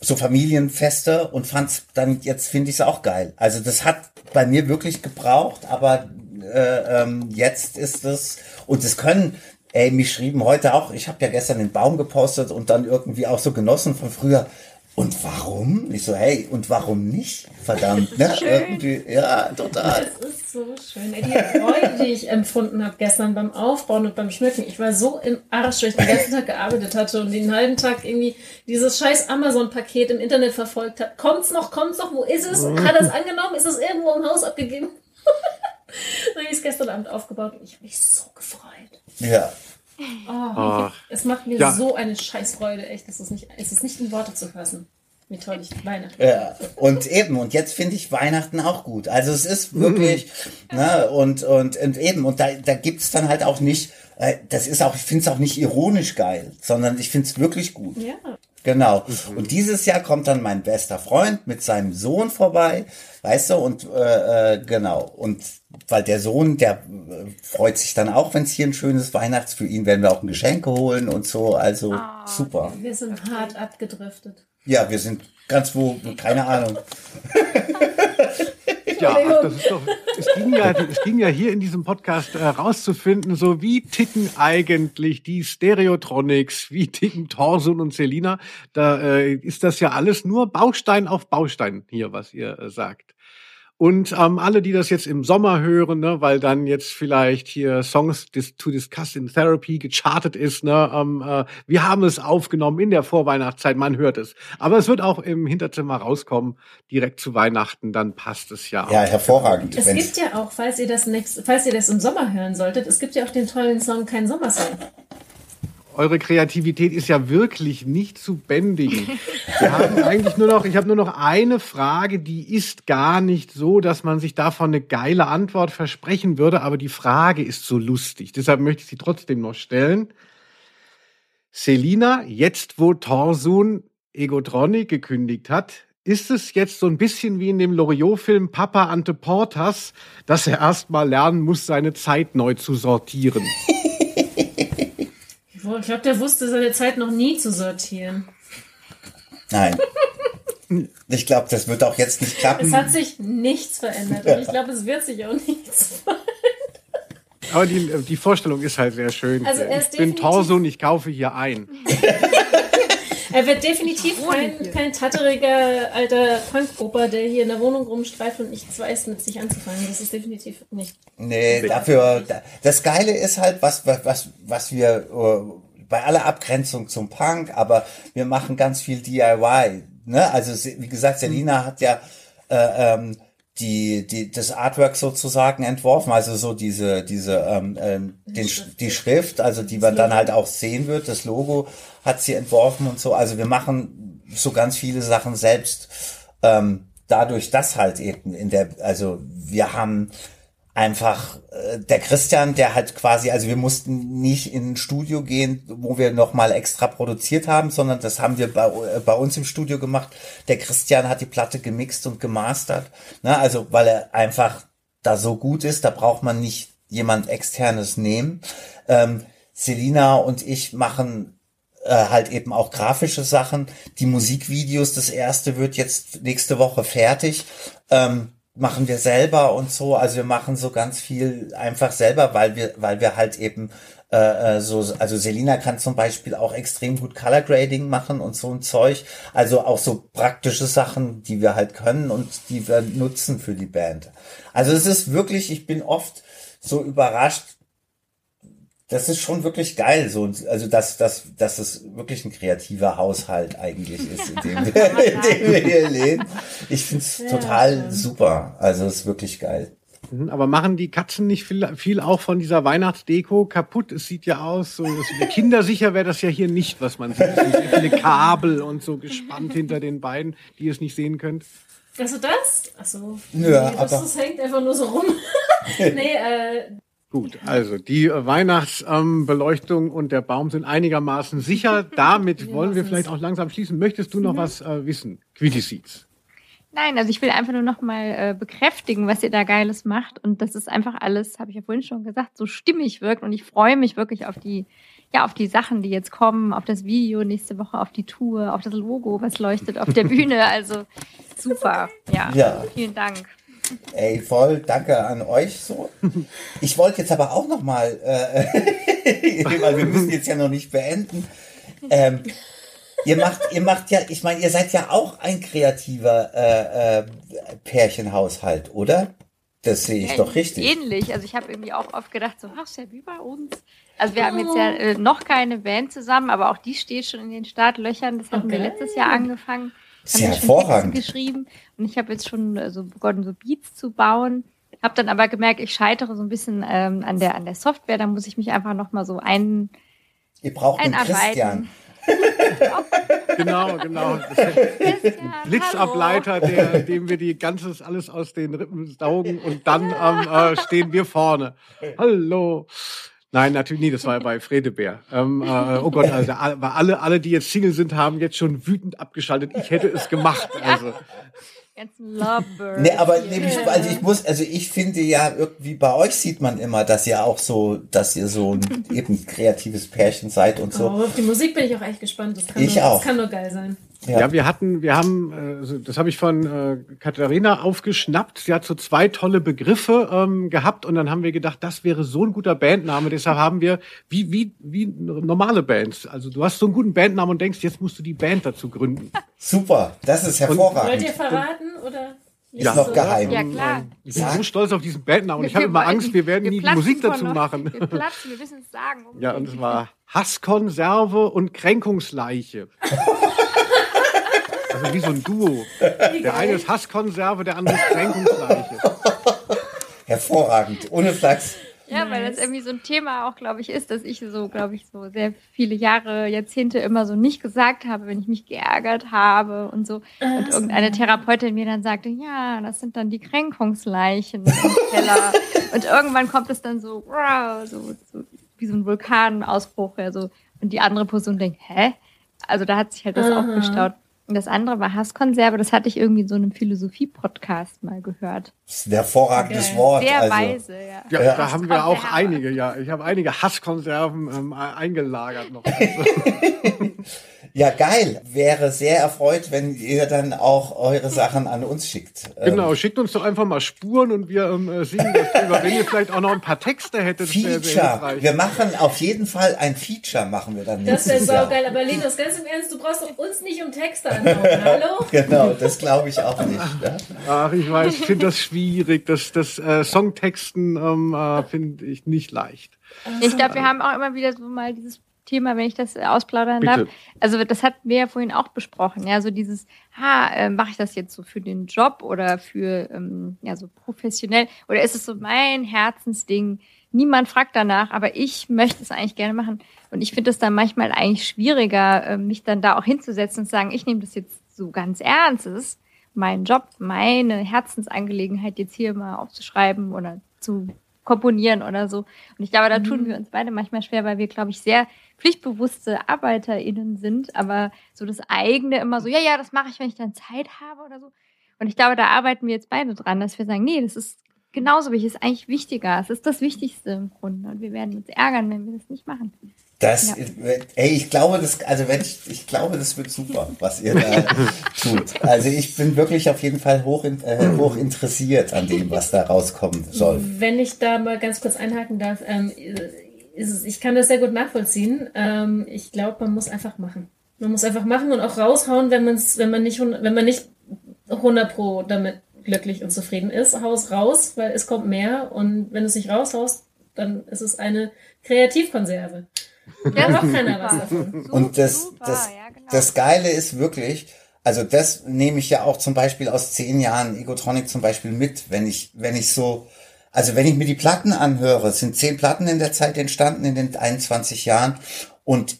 so Familienfeste und fand's dann jetzt finde ich es auch geil. Also das hat bei mir wirklich gebraucht, aber äh, ähm, jetzt ist es und es können Ey, mich schrieben heute auch, ich habe ja gestern den Baum gepostet und dann irgendwie auch so genossen von früher. Und warum? Ich so, hey, und warum nicht? Verdammt, ne? Irgendwie, ja, total. Es ist so schön. Die Freude, die ich empfunden habe gestern beim Aufbauen und beim Schmücken. Ich war so im Arsch, weil ich den ganzen Tag gearbeitet hatte und den halben Tag irgendwie dieses scheiß Amazon-Paket im Internet verfolgt habe. Kommt's noch? Kommt's noch? Wo ist es? Hat er es angenommen? Ist es irgendwo im Haus abgegeben? Habe ich es gestern Abend aufgebaut und ich habe mich so gefreut. Ja. Oh, Ach. es macht mir Ja. so eine Scheißfreude, echt. Es ist nicht, es ist nicht in Worte zu fassen, wie toll ich Weihnachten Ja, und eben, und jetzt finde ich Weihnachten auch gut. Also es ist wirklich, ne, und, und, und eben, und da, da gibt's dann halt auch nicht, äh, das ist auch, ich finde es auch nicht ironisch geil, sondern ich finde es wirklich gut. Ja. Genau. Und dieses Jahr kommt dann mein bester Freund mit seinem Sohn vorbei, weißt du, und äh, äh, genau. Und weil der Sohn, der äh, freut sich dann auch, wenn es hier ein schönes Weihnachts für ihn werden wir auch ein Geschenke holen und so. Also super. Wir sind hart abgedriftet. Ja, wir sind ganz wo, keine Ahnung. Ja, ach, das ist doch, es, ging ja, es ging ja hier in diesem Podcast äh, rauszufinden, so wie ticken eigentlich die Stereotronics, wie ticken Torsun und Selina. Da äh, ist das ja alles nur Baustein auf Baustein hier, was ihr äh, sagt. Und ähm, alle, die das jetzt im Sommer hören, ne, weil dann jetzt vielleicht hier Songs dis to Discuss in Therapy gechartet ist, ne, ähm, äh, wir haben es aufgenommen in der Vorweihnachtszeit, man hört es. Aber es wird auch im Hinterzimmer rauskommen, direkt zu Weihnachten, dann passt es ja. Ja, auch. hervorragend. Es gibt ja auch, falls ihr das nächst, falls ihr das im Sommer hören solltet, es gibt ja auch den tollen Song Kein Sommersong. Eure Kreativität ist ja wirklich nicht zu bändigen. Wir haben eigentlich nur noch, ich habe nur noch eine Frage, die ist gar nicht so, dass man sich davon eine geile Antwort versprechen würde, aber die Frage ist so lustig. Deshalb möchte ich sie trotzdem noch stellen. Selina, jetzt wo Torsun Egotronic gekündigt hat, ist es jetzt so ein bisschen wie in dem Loriot-Film Papa Ante Portas, dass er erst mal lernen muss, seine Zeit neu zu sortieren? Ich glaube, der wusste seine Zeit noch nie zu sortieren. Nein. Ich glaube, das wird auch jetzt nicht klappen. Es hat sich nichts verändert und ich glaube, es wird sich auch nichts verändern. Aber die, die Vorstellung ist halt sehr schön. Also ich bin Torso und ich kaufe hier ein. Er wird definitiv kein, kein tatteriger alter Punkoper, der hier in der Wohnung rumstreift und nichts weiß, mit sich anzufangen. Das ist definitiv nicht. Nee, dafür, da- das Geile ist halt, was, was, was, wir, äh, bei aller Abgrenzung zum Punk, aber wir machen ganz viel DIY, ne? Also, wie gesagt, Selina hat ja, äh, ähm, die, die, das Artwork sozusagen entworfen, also so diese, diese, ähm, ähm, den, Schrift. die Schrift, also die man dann halt auch sehen wird, das Logo hat sie entworfen und so. Also wir machen so ganz viele Sachen selbst, ähm, dadurch, dass halt eben in der, also wir haben einfach äh, der Christian, der halt quasi, also wir mussten nicht in ein Studio gehen, wo wir nochmal extra produziert haben, sondern das haben wir bei, äh, bei uns im Studio gemacht. Der Christian hat die Platte gemixt und gemastert, ne? also weil er einfach da so gut ist, da braucht man nicht jemand externes nehmen. Ähm, Selina und ich machen äh, halt eben auch grafische Sachen. Die Musikvideos, das erste wird jetzt nächste Woche fertig. Ähm, machen wir selber und so. Also wir machen so ganz viel einfach selber, weil wir, weil wir halt eben äh, äh, so, also Selina kann zum Beispiel auch extrem gut Color Grading machen und so ein Zeug. Also auch so praktische Sachen, die wir halt können und die wir nutzen für die Band. Also es ist wirklich, ich bin oft so überrascht, das ist schon wirklich geil, so, also dass, dass, dass es wirklich ein kreativer Haushalt eigentlich ist, in dem wir, in dem wir hier leben. Ich finde es total super. Also es ist wirklich geil. Mhm, Aber machen die Katzen nicht viel, viel auch von dieser Weihnachtsdeko kaputt? Es sieht ja aus, so kindersicher wäre das ja hier nicht, was man sieht. Sehr viele Kabel und so gespannt hinter den Beinen, die ihr es nicht sehen könnt. Also das? Achso. Ja, nee, das, das hängt einfach nur so rum. nee, äh, Gut, also die äh, Weihnachtsbeleuchtung und der Baum sind einigermaßen sicher. Damit Wir wollen wir vielleicht auch langsam schließen. Möchtest du noch was äh, wissen? Quitty Seeds. Nein, also ich will einfach nur noch mal äh, bekräftigen, was ihr da Geiles macht und das ist einfach alles, habe ich ja vorhin schon gesagt, so stimmig wirkt und ich freue mich wirklich auf die ja, auf die Sachen, die jetzt kommen, auf das Video nächste Woche, auf die Tour, auf das Logo, was leuchtet auf der Bühne, also super. Ja. Ja. Vielen Dank. Ey, voll, danke an euch so. Ich wollte jetzt aber auch noch mal, äh, weil wir müssen jetzt ja noch nicht beenden. Ähm, ihr macht, ihr macht ja, ich meine, ihr seid ja auch ein kreativer äh, äh, Pärchenhaushalt, oder? Das sehe ich Ja, doch richtig. Ähnlich. Also ich habe irgendwie auch oft gedacht, so, ach, ist ja wie bei uns. Also wir haben jetzt ja äh, noch keine Band zusammen, aber auch die steht schon in den Startlöchern. Das hatten wir Okay. letztes Jahr angefangen. Sehr schon hervorragend. Texte geschrieben und ich habe jetzt schon so begonnen, so Beats zu bauen. Habe dann aber gemerkt, ich scheitere so ein bisschen ähm, an der an der Software. Da muss ich mich einfach noch mal so ein Ihr braucht einen Christian. genau, genau. Blitzableiter, der, dem wir die ganzes alles aus den Rippen saugen und dann ähm, äh, stehen wir vorne. Hallo. Nein, natürlich nie, das war bei Fredebär. Ähm, äh, oh Gott, also alle, alle, die jetzt Single sind, haben jetzt schon wütend abgeschaltet. Ich hätte es gemacht. Also ganzen Lovebirds. Nee, aber nämlich, also ich muss, also ich finde ja irgendwie bei euch sieht man immer, dass ihr auch so, dass ihr so ein eben kreatives Pärchen seid und so. Oh, auf die Musik bin ich auch echt gespannt. Das kann ich nur, auch. Das kann nur geil sein. Ja. ja, wir hatten, wir haben, äh, das habe ich von äh, Katharina aufgeschnappt. Sie hat so zwei tolle Begriffe ähm, gehabt und dann haben wir gedacht, das wäre so ein guter Bandname. Deshalb haben wir wie wie wie normale Bands. Also du hast so einen guten Bandnamen und denkst, jetzt musst du die Band dazu gründen. Super, das ist hervorragend. Wollt ihr verraten oder? Ist ja. noch geheim. Ja, klar. Ich bin so stolz auf diesen Bandnamen und ich habe immer Angst, wir werden wir nie die Musik dazu noch. machen. Wir platzen, wir wissen es sagen. Ja, und es war Hasskonserve und Kränkungsleiche. Also wie so ein Duo. Der eine ist Hasskonserve, der andere ist Kränkungsleiche. Hervorragend, ohne Flachs. Ja, weil das irgendwie so ein Thema auch, glaube ich, ist, dass ich so, glaube ich, so sehr viele Jahre, Jahrzehnte immer so nicht gesagt habe, wenn ich mich geärgert habe und so. Und irgendeine Therapeutin mir dann sagte, ja, das sind dann die Kränkungsleichen im Keller. und irgendwann kommt es dann so, wow, so, so wie so ein Vulkanausbruch, ja, so. Und die andere Person denkt, hä? Also da hat sich halt das Aha. aufgestaut. Das andere war Hasskonserve, das hatte ich irgendwie in so einem Philosophie-Podcast mal gehört. Das ist ein hervorragendes okay. Wort. Sehr also. weise, ja. Ja, ja. da haben wir auch einige, ja. Ich habe einige Hasskonserven ähm, eingelagert noch. Ja, geil. Wäre sehr erfreut, wenn ihr dann auch eure Sachen an uns schickt. Genau, ähm, schickt uns doch einfach mal Spuren und wir ähm, äh, singen das drüber. Wenn ihr vielleicht auch noch ein paar Texte hättet, Feature. Sehr wir machen auf jeden Fall ein Feature, machen wir dann Das wäre saugeil. Aber Linus, ganz im Ernst, du brauchst doch uns nicht um Texte anhauen. Hallo? genau, das glaube ich auch nicht. Ja? Ach, ich weiß, ich finde das schwierig. Das, das äh, Songtexten ähm, äh, finde ich nicht leicht. Ich glaube, wir haben auch immer wieder so mal dieses Thema, wenn ich das äh, ausplaudern Bitte. darf. Also das hatten wir ja vorhin auch besprochen. Ja, so dieses, ha, äh, mache ich das jetzt so für den Job oder für ähm, ja so professionell oder ist es so mein Herzensding? Niemand fragt danach, aber ich möchte es eigentlich gerne machen. Und ich finde es dann manchmal eigentlich schwieriger, äh, mich dann da auch hinzusetzen und zu sagen, ich nehme das jetzt so ganz ernst. Es ist mein Job, meine Herzensangelegenheit jetzt hier mal aufzuschreiben oder zu komponieren oder so. Und ich glaube, da tun mhm. wir uns beide manchmal schwer, weil wir, glaube ich, sehr pflichtbewusste ArbeiterInnen sind, aber so das eigene immer so, ja, ja, das mache ich, wenn ich dann Zeit habe oder so. Und ich glaube, da arbeiten wir jetzt beide dran, dass wir sagen, nee, das ist genauso wichtig, ist eigentlich wichtiger. Es ist das Wichtigste im Grunde. Und wir werden uns ärgern, wenn wir das nicht machen. Das, ja. ey, ich glaube, das, also wenn ich, ich glaube, das wird super, was ihr da tut. Also ich bin wirklich auf jeden Fall hoch, äh, hoch interessiert an dem, was da rauskommen soll. Wenn ich da mal ganz kurz einhaken darf, ähm, ist ich kann das sehr gut nachvollziehen. Ähm, ich glaube, man muss einfach machen. Man muss einfach machen und auch raushauen, wenn man wenn man nicht, wenn man nicht 100 pro damit glücklich und zufrieden ist. Haus raus, weil es kommt mehr und wenn du es nicht raushaust, dann ist es eine Kreativkonserve. Ja, noch keiner was davon. Und das, das, ja, genau. das Geile ist wirklich, also das nehme ich ja auch zum Beispiel aus zehn Jahren Egotronic zum Beispiel mit, wenn ich, wenn ich so, also wenn ich mir die Platten anhöre, es sind zehn Platten in der Zeit entstanden in den 21 Jahren und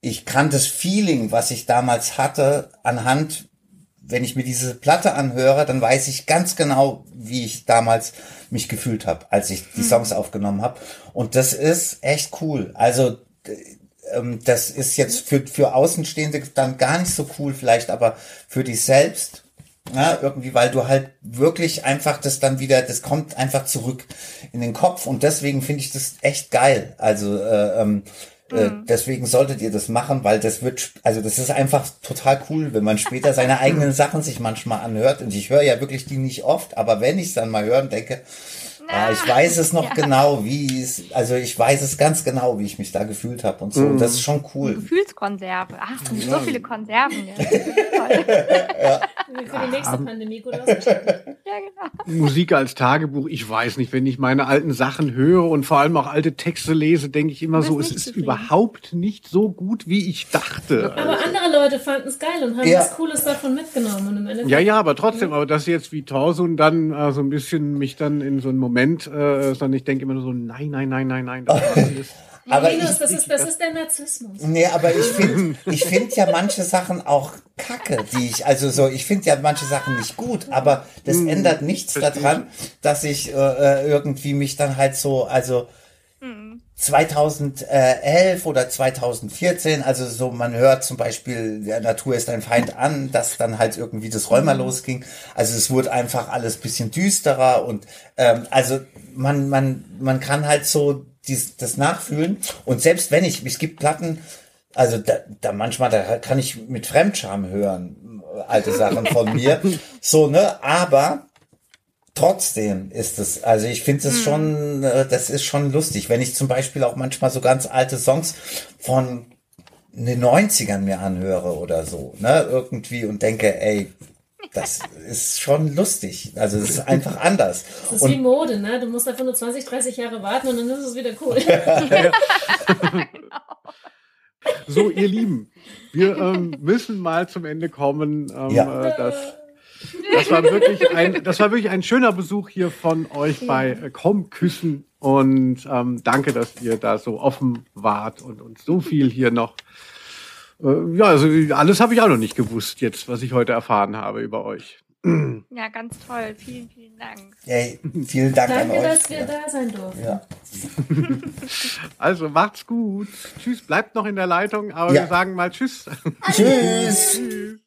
ich kann das Feeling, was ich damals hatte, anhand, wenn ich mir diese Platte anhöre, dann weiß ich ganz genau, wie ich damals mich gefühlt habe, als ich die hm. Songs aufgenommen habe. Und das ist echt cool. Also ähm, das ist jetzt für, für Außenstehende dann gar nicht so cool vielleicht, aber für dich selbst, ja, irgendwie, weil du halt wirklich einfach das dann wieder, das kommt einfach zurück in den Kopf und deswegen finde ich das echt geil. Also äh, ähm, äh, mhm. deswegen solltet ihr das machen, weil das wird, also das ist einfach total cool, wenn man später seine eigenen Sachen sich manchmal anhört. Und ich höre ja wirklich die nicht oft, aber wenn ich es dann mal hören denke, Ja, ich weiß es noch genau, wie es, also ich weiß es ganz genau, wie ich mich da gefühlt habe und so. Und das ist schon cool. Gefühlskonserve. Ach, es sind so viele Konserven. Ja. Für die nächste Pandemie gut ausgestattet. ja, genau. Musik als Tagebuch, ich weiß nicht, wenn ich meine alten Sachen höre und vor allem auch alte Texte lese, denke ich immer so, es ist zufrieden. überhaupt nicht so gut, wie ich dachte. Aber andere Leute fanden es geil und haben Ja. was Cooles davon mitgenommen. Und im Endeffekt Ja, ja, aber trotzdem, aber das jetzt wie Torsun dann äh, so ein bisschen mich dann in so einen Moment, äh, sondern ich denke immer nur so, nein, nein, nein, nein, nein, das ist. Aber Linus, ich, das, ist, das ist der Narzissmus. Nee, aber ich finde ich find ja manche Sachen auch kacke, die ich, also so, ich finde ja manche Sachen nicht gut, aber das ändert nichts verstehe daran, dass ich äh, irgendwie mich dann halt so, also 2011 oder 2014, also so, man hört zum Beispiel, der Natur ist ein Feind an, dass dann halt irgendwie das Rheuma losging. Also es wurde einfach alles bisschen düsterer und ähm, also man, man, man kann halt so dies, das nachfühlen. Und selbst wenn ich, es gibt Platten, also da, da manchmal, da kann ich mit Fremdscham hören, alte Sachen von mir. So, ne? Aber trotzdem ist es, also ich finde es schon, äh, das ist schon lustig, wenn ich zum Beispiel auch manchmal so ganz alte Songs von den 90ern mir anhöre oder so, ne, irgendwie und denke, ey, das ist schon lustig. Also es ist einfach anders. Das ist Und wie Mode, ne? Du musst einfach nur 20, 30 Jahre warten und dann ist es wieder cool. So, ihr Lieben, wir ähm, müssen mal zum Ende kommen. Ähm, Ja. äh, das, das, war wirklich ein, das war wirklich ein schöner Besuch hier von euch bei äh, Komm Küssen. Und ähm, danke, dass ihr da so offen wart und uns so viel hier noch. Äh, ja, also alles habe ich auch noch nicht gewusst jetzt, was ich heute erfahren habe über euch. Ja, ganz toll. Vielen, vielen Dank. ey, vielen Dank Danke, an euch. dass wir da sein durften. ja. Also macht's gut. Tschüss, bleibt noch in der Leitung, aber Ja. wir sagen mal Tschüss. Tschüss. Tschüss.